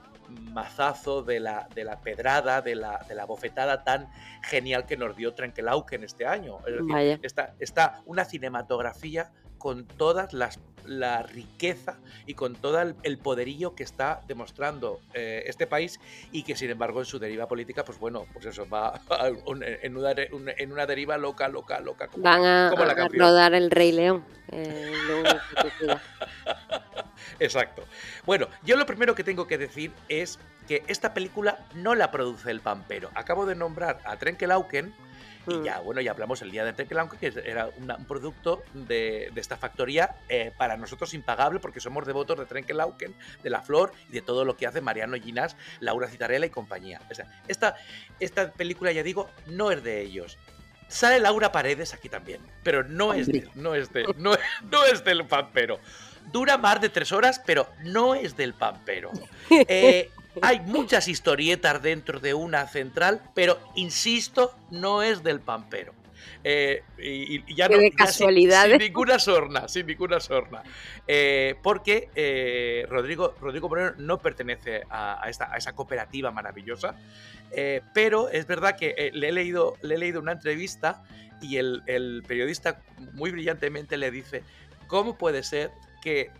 mazazo, de la, de la pedrada, de la, de la bofetada tan genial que nos dio Trenkelauken este año? Es decir, está, está una cinematografía con todas las la riqueza y con todo el, poderío que está demostrando eh, este país y que sin embargo en su deriva política pues bueno pues eso va a un- en, una, en una deriva loca loca loca como, Van a, como la a rodar El Rey León. eh, lo. Exacto. Bueno, yo lo primero que tengo que decir es que esta película no la produce el Pampero. Acabo de nombrar a Trenkelauken y ya, bueno, ya hablamos el día de Trenkelauken, que era una- un producto de, de esta factoría eh, para nosotros impagable porque somos devotos de Trenkelauken, de La Flor y de todo lo que hace Mariano Ginás, Laura Citarella y compañía. O sea, esta, esta película, ya digo, no es de ellos. Sale Laura Paredes aquí también, pero no es, de, no, es de, no, no es del pampero. Dura más de tres horas, pero no es del pampero. Eh, hay muchas historietas dentro de una central, pero insisto, no es del pampero. Eh, y, ya no, de casualidad. Sin, ninguna sorna, sin ninguna sorna. Eh, porque eh, Rodrigo, Rodrigo Moreno no pertenece a, esta, a esa cooperativa maravillosa, pero es verdad que le, he leído, le he leído una entrevista y el, el periodista muy brillantemente le dice, ¿cómo puede ser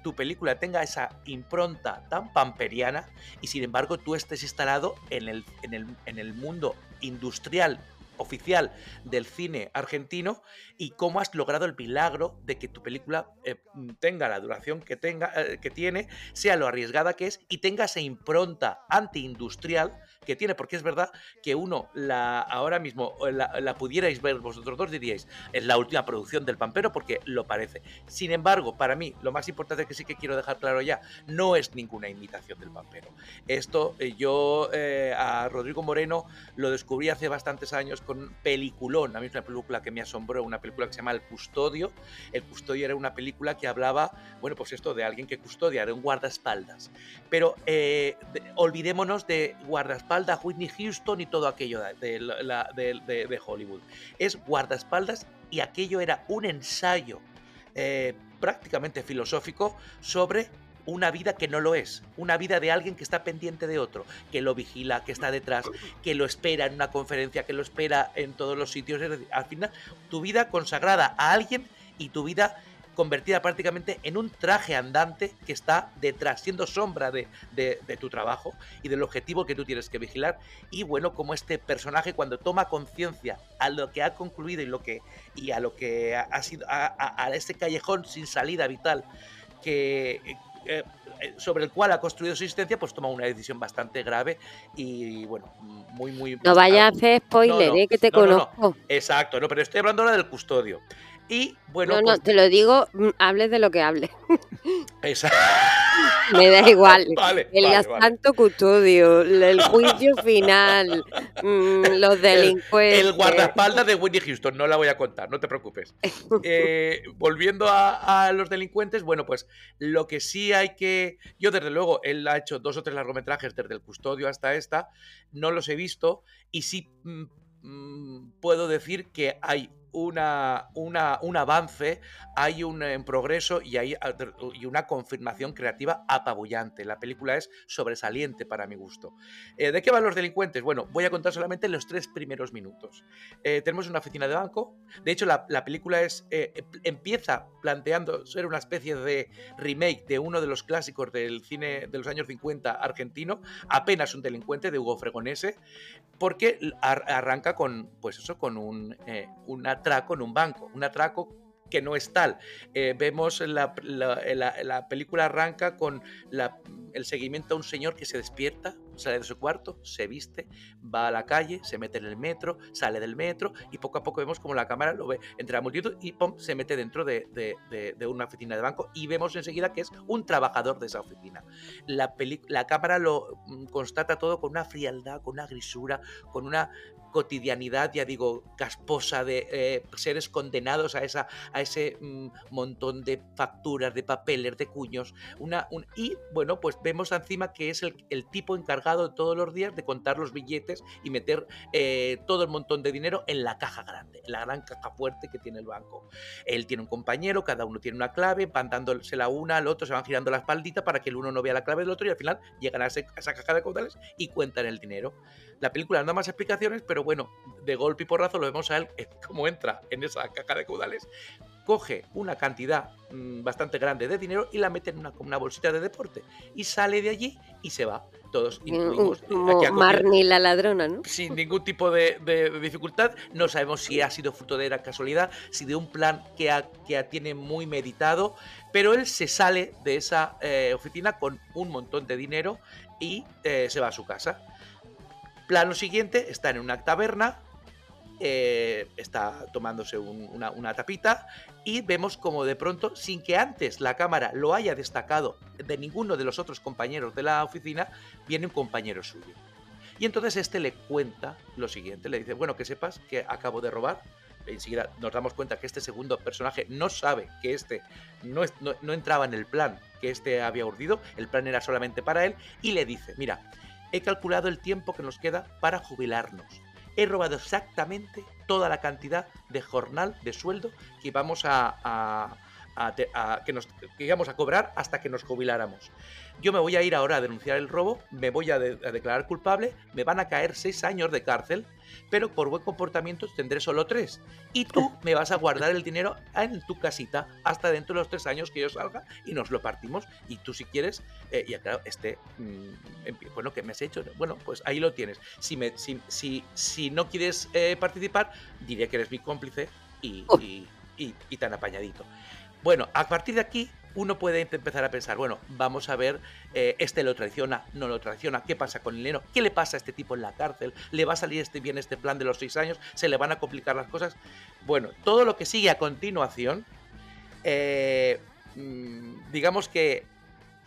tu película tenga esa impronta tan pamperiana y sin embargo tú estés instalado en el, en el, en el mundo industrial oficial del cine argentino y cómo has logrado el milagro de que tu película eh, tenga la duración que, tenga, eh, que tiene, sea lo arriesgada que es y tenga esa impronta antiindustrial que tiene, porque es verdad que uno la ahora mismo la, pudierais ver vosotros dos, diríais, es la última producción del Pampero porque lo parece. Sin embargo, para mí, lo más importante que sí que quiero dejar claro ya, no es ninguna imitación del Pampero. Esto eh, yo a Rodrigo Moreno lo descubrí hace bastantes años con Peliculón, a mí es una película que me asombró, una película que se llama El Custodio. El Custodio era una película que hablaba, bueno, pues esto de alguien que custodia, era un guardaespaldas. Pero eh, olvidémonos de guardaespaldas, Whitney Houston y todo aquello de, Hollywood. Es guardaespaldas y aquello era un ensayo eh, prácticamente filosófico sobre una vida que no lo es, una vida de alguien que está pendiente de otro, que lo vigila, que está detrás, que lo espera en una conferencia, que lo espera en todos los sitios. al final, tu vida consagrada a alguien y tu vida convertida prácticamente en un traje andante que está detrás, siendo sombra de, tu trabajo y del objetivo que tú tienes que vigilar. Y bueno, como este personaje cuando toma conciencia a lo que ha concluido y, lo que, y a lo que ha, sido, a, a, este callejón sin salida vital que, eh, eh, sobre el cual ha construido su existencia, pues toma una decisión bastante grave y, bueno, muy, muy... No vaya a hacer spoiler, eh, que te conozco. Exacto, no, pero estoy hablando ahora del custodio. Y bueno. No, no, pues te lo digo, mm, hables de lo que hables. Exacto. Me da igual. Vale, el santo custodio, el juicio final, mm, los delincuentes. El, guardaespaldas de Whitney Houston, no la voy a contar, no te preocupes. Eh, volviendo a, los delincuentes, bueno, pues lo que sí hay que. Yo, desde luego, él ha hecho dos o tres largometrajes desde el custodio hasta esta, no los he visto, y sí. Mm, puedo decir que hay una, una, un avance, hay un en progreso y hay y una confirmación creativa apabullante. La película es sobresaliente para mi gusto. Eh, ¿De qué van los delincuentes? Bueno, voy a contar solamente los tres primeros minutos. Eh, tenemos una oficina de banco. De hecho, la, película es eh, empieza planteando ser una especie de remake de uno de los clásicos del cine de los años 50 argentino, apenas un delincuente de Hugo Fregonese, porque arranca con, pues eso, con un, una atraco en un banco, un atraco que no es tal. Eh, vemos la, la, película arranca con el seguimiento a un señor que se despierta, sale de su cuarto, se viste, va a la calle, se mete en el metro, sale del metro y poco a poco vemos como la cámara lo ve entre la multitud y pum, se mete dentro de, de, una oficina de banco y vemos enseguida que es un trabajador de esa oficina. La, la cámara lo mm, constata todo con una frialdad, con una grisura, con una cotidianidad, ya digo, casposa de eh, seres condenados a, esa, a ese mm, montón de facturas, de papeles, de cuños. Una, y bueno, pues vemos encima que es el, tipo encargado todos los días de contar los billetes y meter eh, todo el montón de dinero en la caja grande, la gran caja fuerte que tiene el banco. Él tiene un compañero, cada uno tiene una clave, van dándose la una al otro, se van girando la espaldita para que el uno no vea la clave del otro y al final llegan a, esa caja de caudales y cuentan el dinero. La película no da más explicaciones, pero bueno, de golpe y porrazo lo vemos a él cómo entra en esa caja de caudales, coge una cantidad mm, bastante grande de dinero y la mete en una, una bolsita de deporte y sale de allí y se va. Todos mm, incluimos mm, Marnie la ladrona, ¿no? Sin ningún tipo de, dificultad. No sabemos si ha sido fruto de la casualidad, si de un plan que, que tiene muy meditado, pero él se sale de esa eh, oficina con un montón de dinero y eh, se va a su casa. Plano siguiente, está en una taberna, eh, está tomándose una, tapita y vemos como de pronto, sin que antes la cámara lo haya destacado de ninguno de los otros compañeros de la oficina, viene un compañero suyo. Y entonces este le cuenta lo siguiente, le dice, bueno, que sepas que acabo de robar enseguida nos damos cuenta que este segundo personaje no sabe que este no, no, no entraba en el plan que este había urdido, el plan era solamente para él, y le dice, mira, he calculado el tiempo que nos queda para jubilarnos. He robado exactamente toda la cantidad de jornal, de sueldo que vamos a, que nos que íbamos a cobrar hasta que nos jubiláramos. Yo me voy a ir ahora a denunciar el robo, me voy a, declarar culpable, me van a caer seis años de cárcel, pero por buen comportamiento tendré solo tres. Y tú me vas a guardar el dinero en tu casita hasta dentro de los tres años que yo salga y nos lo partimos. Y tú si quieres, eh, y claro, este, mm, bueno, ¿qué me has hecho? Bueno, pues ahí lo tienes. Si, me, si, si, no quieres eh, participar, diré que eres mi cómplice y, y, y, y tan apañadito. Bueno, a partir de aquí uno puede empezar a pensar, bueno, vamos a ver, eh, este lo traiciona, no lo traiciona, ¿qué pasa con el neno? ¿Qué le pasa a este tipo en la cárcel? ¿Le va a salir este bien este plan de los seis años? ¿Se le van a complicar las cosas? Bueno, todo lo que sigue a continuación, eh, mm, digamos que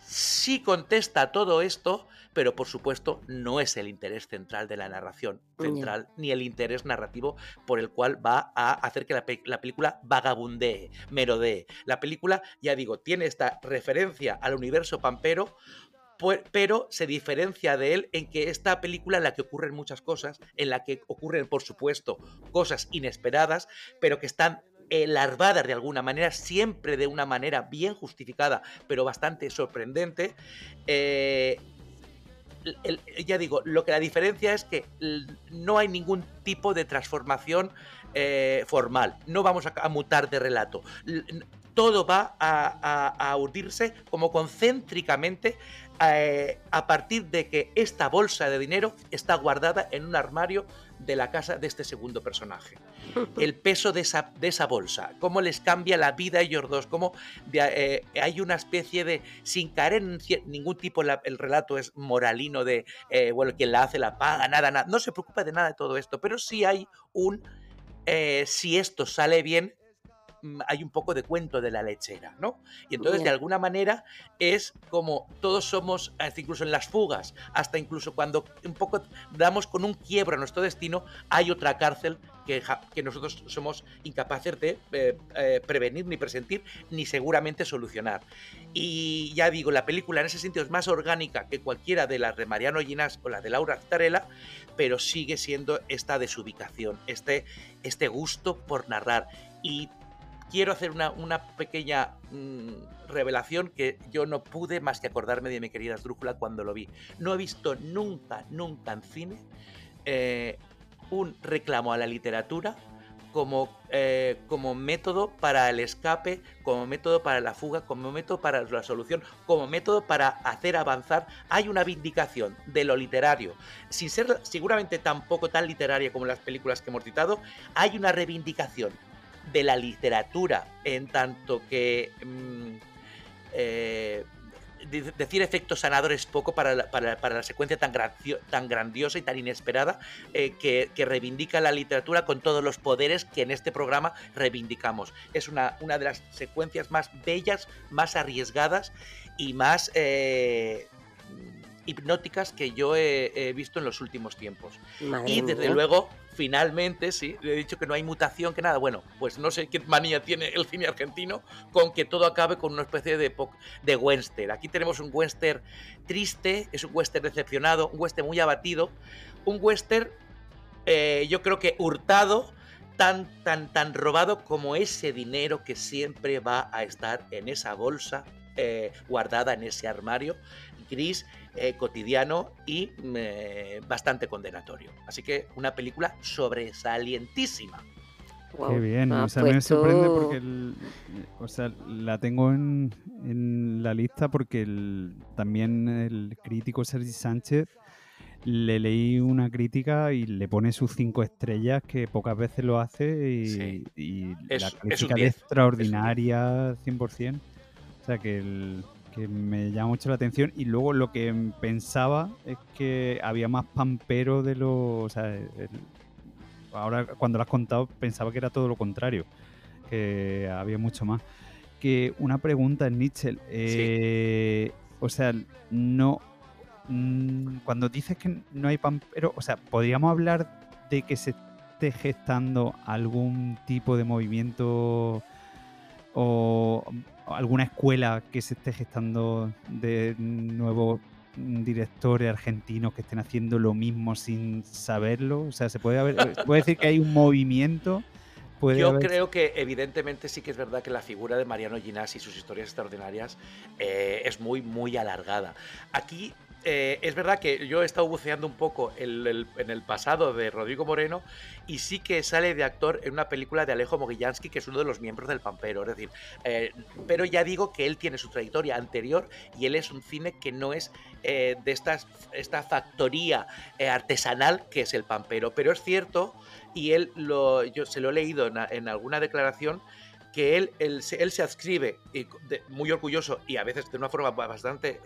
sí contesta todo esto, pero por supuesto no es el interés central de la narración central, ni el interés narrativo por el cual va a hacer que la, película vagabundee, merodee. La película, ya digo, tiene esta referencia al universo pampero, pero se diferencia de él en que esta película en la que ocurren muchas cosas, en la que ocurren, por supuesto, cosas inesperadas, pero que están larvadas de alguna manera, siempre de una manera bien justificada, pero bastante sorprendente. Eh, ya digo, lo que la diferencia es que no hay ningún tipo de transformación eh, formal. No vamos a, mutar de relato. Todo va a, a, urdirse como concéntricamente eh, a partir de que esta bolsa de dinero está guardada en un armario de la casa de este segundo personaje. El peso de esa, de esa bolsa, cómo les cambia la vida a ellos dos, cómo eh, hay una especie de, sin caer en ningún tipo, el relato es moralino de, eh, bueno, quien la hace la paga, nada, nada, no se preocupa de nada de todo esto, pero sí hay un, eh, si esto sale bien, hay un poco de cuento de la lechera, ¿no? Y entonces, de alguna manera, es como todos somos, hasta incluso en las fugas, hasta incluso cuando un poco damos con un quiebro a nuestro destino, hay otra cárcel que, que nosotros somos incapaces de eh, eh, prevenir, ni presentir, ni seguramente solucionar. Y ya digo, la película en ese sentido es más orgánica que cualquiera de las de Mariano Ginás o la de Laura Starella, pero sigue siendo esta desubicación, este, este gusto por narrar. Y quiero hacer una, pequeña mm, revelación que yo no pude más que acordarme de mi querida Esdrújula cuando lo vi. No he visto nunca, nunca en cine eh, un reclamo a la literatura como, eh, como método para el escape, como método para la fuga, como método para la solución, como método para hacer avanzar. Hay una vindicación de lo literario, sin ser seguramente tampoco tan literaria como las películas que hemos citado, hay una reivindicación de la literatura, en tanto que mm, eh, decir efectos sanadores poco para la, para, la secuencia tan, tan, grandiosa y tan inesperada eh, que, reivindica la literatura con todos los poderes que en este programa reivindicamos. Es una, una de las secuencias más bellas, más arriesgadas y más eh, hipnóticas que yo he, visto en los últimos tiempos. y desde luego finalmente, sí, le he dicho que no hay mutación, que nada. Bueno, pues no sé qué manía tiene el cine argentino con que todo acabe con una especie de, de western. Aquí tenemos un western triste, es un western decepcionado, un western muy abatido, un western, eh, yo creo que hurtado, tan, tan, tan robado como ese dinero que siempre va a estar en esa bolsa eh, guardada en ese armario gris eh, cotidiano y mm, bastante condenatorio. Así que una película sobresalientísima. Qué bien, o sea, me sorprende porque o sea, la tengo en, en la lista porque también el crítico Sergi Sánchez le leí una crítica y le pone sus cinco estrellas que pocas veces lo hace y, la crítica es, extraordinaria 100%. O sea que el, que me llama mucho la atención. Y luego lo que pensaba es que había más pampero de lo. O sea, ahora cuando lo has contado pensaba que era todo lo contrario, que había mucho más. Que una pregunta Nietzsche. Eh, o sea, no. Mm, cuando dices que no hay pampero, o sea, podríamos hablar de que se esté gestando algún tipo de movimiento o alguna escuela que se esté gestando de nuevos directores argentinos que estén haciendo lo mismo sin saberlo? O sea, ¿se puede, haber, ¿se puede decir que hay un movimiento? ¿Puede Yo haber- creo que evidentemente sí que es verdad que la figura de Mariano Ginás y sus historias extraordinarias eh, es muy, muy alargada. Aquí eh, es verdad que yo he estado buceando un poco en el pasado de Rodrigo Moreno y sí que sale de actor en una película de Alejo Mogillansky, que es uno de los miembros del Pampero. Es decir, eh, pero ya digo que él tiene su trayectoria anterior y él es un cine que no es eh, de esta factoría artesanal que es el Pampero. Pero es cierto, y él yo se lo he leído en, alguna declaración, que él, él, se- él se adscribe, muy orgulloso y a veces de una forma ba- bastante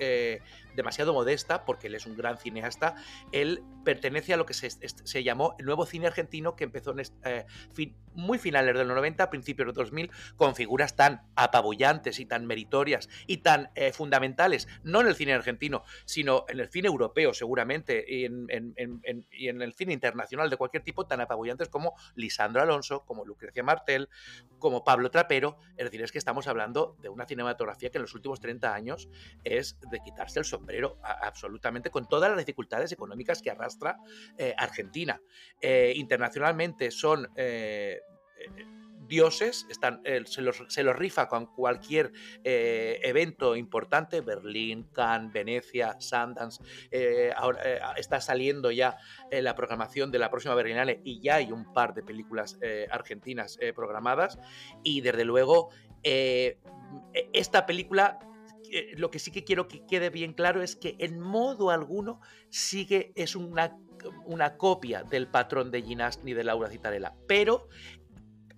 demasiado modesta, porque él es un gran cineasta, él pertenece a lo que se, se llamó el nuevo cine argentino que empezó en eh, fin- muy finales de los 90, principios de 2000, con figuras tan apabullantes y tan meritorias y tan eh, fundamentales, no en el cine argentino, sino en el cine europeo seguramente, y en- en- en- y en el cine internacional de cualquier tipo, tan apabullantes como Lisandro Alonso, como Lucrecia Martel, como Pablo Trapero. Es decir, es que estamos hablando de una cinematografía que en los últimos 30 años es de quitarse el sombrero a- absolutamente con todas las dificultades económicas que arrastra eh, Argentina. Eh, internacionalmente son... eh, dioses, están, se, los, se los rifa con cualquier evento importante, Berlín, Cannes, Venecia, Sundance, ahora está saliendo ya la programación de la próxima Berlinale y ya hay un par de películas argentinas programadas y desde luego eh, esta película eh, lo que sí que quiero que quede bien claro es que en modo alguno sigue, es una, una copia del patrón de Ginás ni de Laura Citarella, pero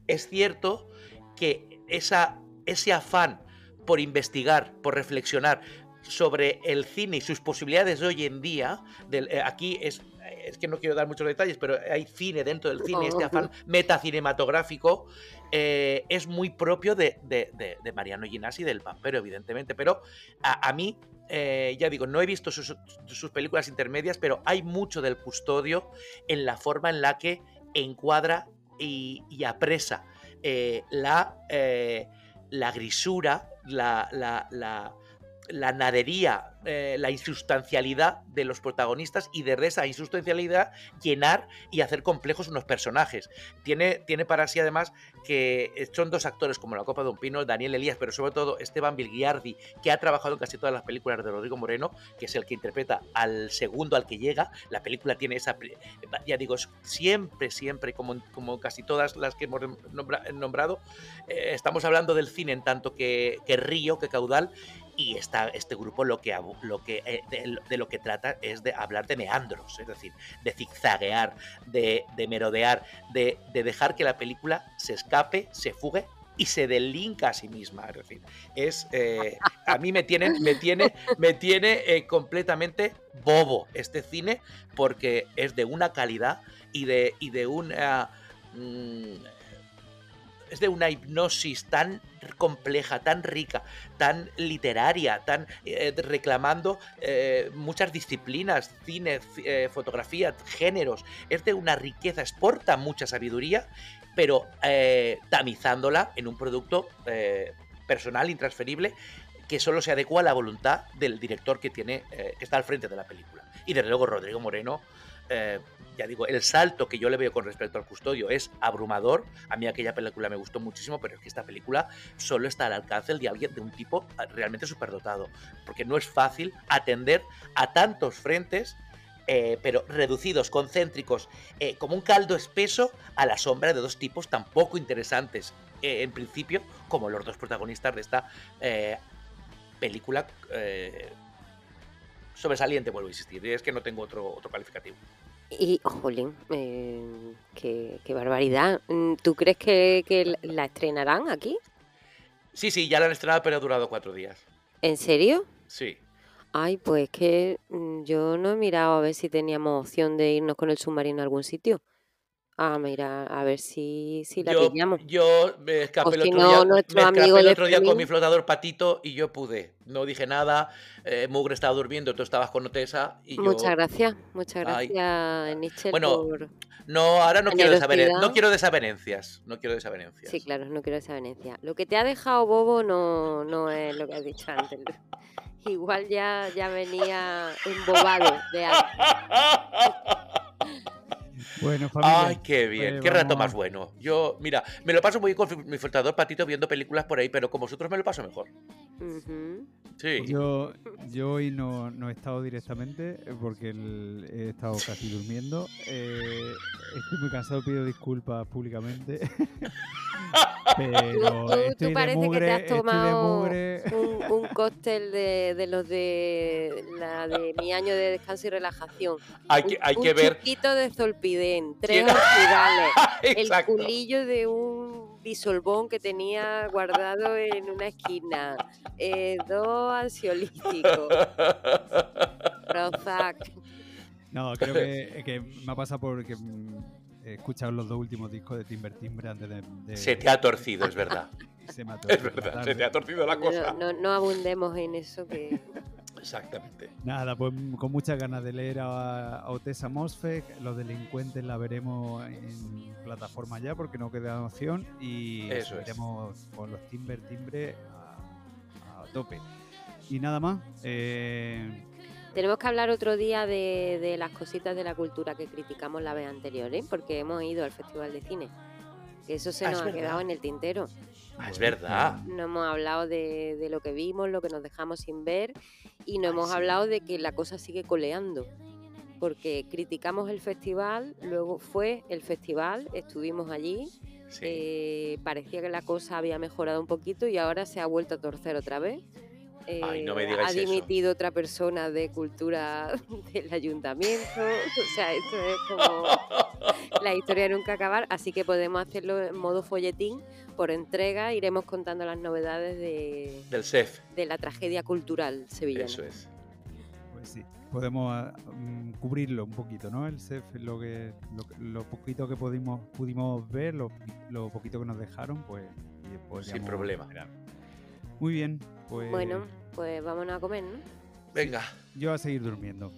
es cierto que esa, ese afán por investigar, por reflexionar sobre el cine y sus posibilidades de hoy en día, eh, aquí es, es que no quiero dar muchos detalles, pero hay cine dentro del cine, este afán metacinematográfico eh, es muy propio de, de- de- de Mariano Ginás y del Pampero, evidentemente, pero a, a mí... eh, ya digo, no he visto sus, sus películas intermedias, pero hay mucho del custodio en la forma en la que encuadra y, y apresa eh, la, la grisura, la, la, la- la nadería, eh, la insustancialidad de los protagonistas y desde esa insustancialidad llenar y hacer complejos unos personajes. Tiene, tiene para sí además que son dos actores como la Copa de un Pino, Daniel Elías, pero sobre todo Esteban Vilguiardi, que ha trabajado en casi todas las películas de Rodrigo Moreno, que es el que interpreta al segundo al que llega. La película tiene esa, ya digo, siempre, siempre, como, como casi todas las que hemos nombra- nombrado, eh, estamos hablando del cine en tanto que río, que caudal, y está, este grupo lo que, lo que, eh, de, de lo que trata es de hablar de meandros, es decir, de zigzaguear, de, de merodear, de, de dejar que la película se escape, se fugue y se delinca a sí misma. Es decir, es, eh, a mí me tiene, me tiene, me tiene eh, completamente bobo este cine porque es de una calidad y de, y de una... mm, es de una hipnosis tan compleja, tan rica, tan literaria, tan eh, reclamando eh, muchas disciplinas, cine, eh, fotografía, géneros. Es de una riqueza, exporta mucha sabiduría, pero eh, tamizándola en un producto personal, intransferible, que solo se adecua a la voluntad del director que tiene, que está al frente de la película. Y desde luego Rodrigo Moreno ya digo, el salto que yo le veo con respecto al custodio es abrumador. A mí aquella película me gustó muchísimo, pero es que esta película solo está al alcance de alguien, de un tipo ah, realmente superdotado. Porque no es fácil atender a tantos frentes, eh, pero reducidos, concéntricos, eh, como un caldo espeso a la sombra de dos tipos tan poco interesantes, eh, en principio, como los dos protagonistas de esta película. sobresaliente, vuelvo a insistir, es que no tengo otro, otro calificativo. Y, jolín, eh, qué, qué barbaridad. Mm, ¿Tú crees que, que la estrenarán aquí? Sí, sí, ya la han estrenado, pero ha durado cuatro días. ¿En serio? Sí. Ay, pues que mm, yo no he mirado a ver si teníamos opción de irnos con el submarino a algún sitio. Ah, mira, a ver si, si la Yo, pillamos. yo me escapé O el si otro no, día, me escapé el otro día con mi flotador patito y yo pude. No dije nada. eh, Mugre estaba durmiendo, tú estabas con Otesa y yo. Muchas gracias, muchas gracias, Nietzsche, Bueno, por... No, ahora no quiero, Generosidad. no quiero desavenencias. No quiero desavenencias. Sí, claro, no quiero esa Venecia. Lo que te ha dejado bobo no, no es lo que has dicho antes. Igual ya, ya venía embobado de antes. Bueno, familia. Ay, qué bien, pues qué rato vamos- más bueno. Yo, mira, me lo paso muy bien con mi flotador patito viendo películas por ahí, pero con vosotros me lo paso mejor. Ujú. Sí. Yo, yo hoy no, no he estado directamente eh, porque el- he estado casi durmiendo. Eh, estoy muy cansado, pido disculpas públicamente. Pero Tú- tú estoy de parece que te mugre, has tomado mugre. un, un cóctel de, de los de la de mi año de descanso y relajación. Hay Un- que, hay un que ver. churquito de tres Sí. orfidales, el culillo de un disolvón que tenía guardado en una esquina, eh, dos ansiolíticos, Prozac. No, creo que, que me ha pasado porque mm, he escuchado los dos últimos discos de Timber Timbre antes de. de- Se te ha torcido, es verdad. se me ha Es torcido la verdad, se te ha torcido la cosa. No, no, no abundemos en eso que Exactamente. Nada, pues mm, con muchas ganas de leer a, a Otesa Mosfeg. Los delincuentes la veremos en plataforma ya porque no queda opción. Y Eso es. veremos con los Timber Timbre a, a tope. Y nada más. eh, Tenemos que hablar otro día de, de las cositas de la cultura que criticamos la vez anterior, ¿eh? porque hemos ido al Festival de Cine. Que eso se Ah, nos es ha verdad. quedado en el tintero. Ah, es verdad. No hemos hablado de, de lo que vimos, lo que nos dejamos sin ver y no Ay, hemos sí. hablado de que la cosa sigue coleando. Porque criticamos el festival, luego fue el festival, estuvimos allí, Sí. eh, parecía que la cosa había mejorado un poquito y ahora se ha vuelto a torcer otra vez. Ay, no me Eh, digáis ha eso. dimitido otra persona de cultura del ayuntamiento. O sea, esto es como la historia de nunca acabar. Así que podemos hacerlo en modo folletín. Por entrega iremos contando las novedades de, Del CEF. de la tragedia cultural sevillana. Eso es. Pues sí, podemos ah, mm, cubrirlo un poquito, ¿no? El CEF, lo que lo, que- lo poquito que pudimos, pudimos ver, lo, lo poquito que nos dejaron, pues, podríamos problema. esperar. Muy bien, pues Bueno, pues vámonos a comer, ¿no? Venga. yo a seguir durmiendo.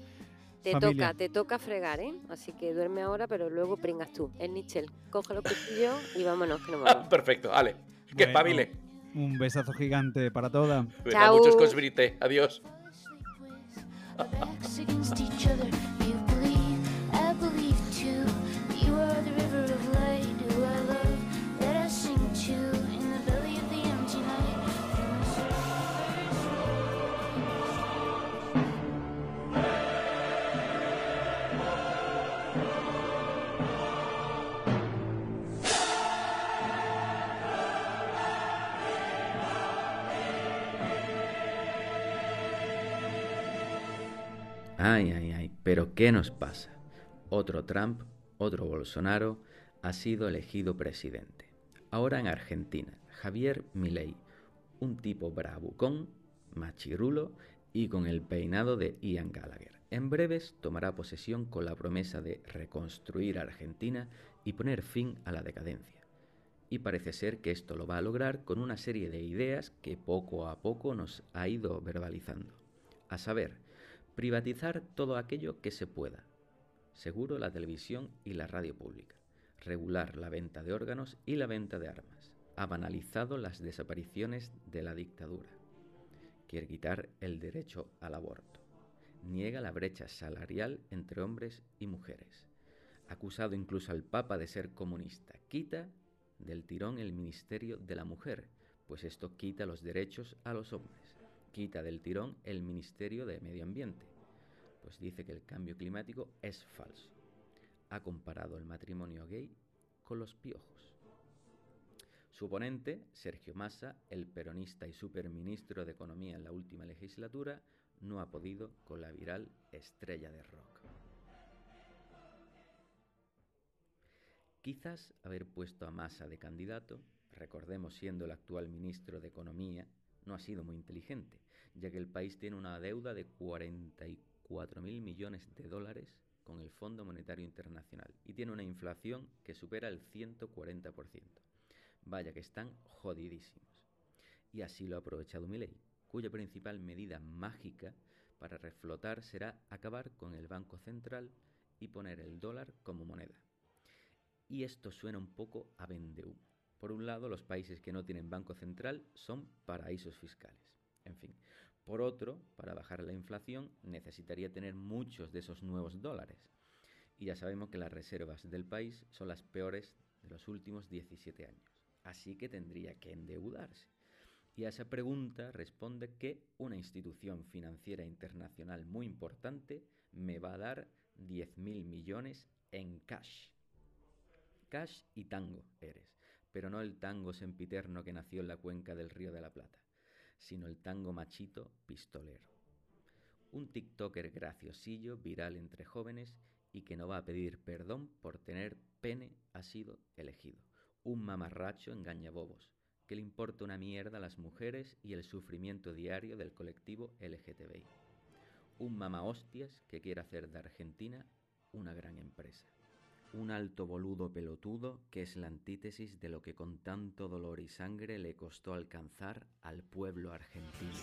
Te Familia. toca, te toca fregar, ¿eh? Así que duerme ahora, pero luego pringas tú. El Nichel, coge los cuchillos y vámonos, que nos vamos. Perfecto, vale. Que Bueno, espabile. Un besazo gigante para todas. Chao. muchos cosbrite. Adiós. Ay, ay, ay, pero ¿qué nos pasa? Otro Trump, otro Bolsonaro ha sido elegido presidente. Ahora en Argentina, Javier Milei, un tipo bravucón, machirulo y con el peinado de Ian Gallagher. En breves tomará posesión con la promesa de reconstruir Argentina y poner fin a la decadencia. Y parece ser que esto lo va a lograr con una serie de ideas que poco a poco nos ha ido verbalizando. A saber, privatizar todo aquello que se pueda. Seguro la televisión y la radio pública. Regular la venta de órganos y la venta de armas. Ha banalizado las desapariciones de la dictadura. Quiere quitar el derecho al aborto. Niega la brecha salarial entre hombres y mujeres. Acusado incluso al Papa de ser comunista. Quita del tirón el Ministerio de la Mujer, pues esto quita los derechos a los hombres. Quita del tirón el Ministerio de Medio Ambiente, pues dice que el cambio climático es falso. Ha comparado el matrimonio gay con los piojos. Su oponente, Sergio Massa, el peronista y superministro de Economía en la última legislatura, no ha podido con la viral estrella de rock. Quizás haber puesto a Massa de candidato, recordemos siendo el actual ministro de Economía, no ha sido muy inteligente, ya que el país tiene una deuda de 44.000 millones de dólares con el Fondo Monetario Internacional y tiene una inflación que supera el 140%. Vaya que están jodidísimos. Y así lo ha aprovechado Milei, cuya principal medida mágica para reflotar será acabar con el Banco Central y poner el dólar como moneda. Y esto suena un poco a vendehumo. Por un lado, los países que no tienen banco central son paraísos fiscales. En fin, por otro, para bajar la inflación necesitaría tener muchos de esos nuevos dólares. Y ya sabemos que las reservas del país son las peores de los últimos 17 años. Así que tendría que endeudarse. Y a esa pregunta responde que una institución financiera internacional muy importante me va a dar 10.000 millones en cash. Cash y tango eres, pero no el tango sempiterno que nació en la cuenca del Río de la Plata, sino el tango machito pistolero. Un TikToker graciosillo, viral entre jóvenes y que no va a pedir perdón por tener pene ha sido elegido. Un mamarracho engañabobos, que le importa una mierda a las mujeres y el sufrimiento diario del colectivo LGTBI. Un mama hostias que quiere hacer de Argentina una gran empresa. Un alto boludo pelotudo que es la antítesis de lo que con tanto dolor y sangre le costó alcanzar al pueblo argentino.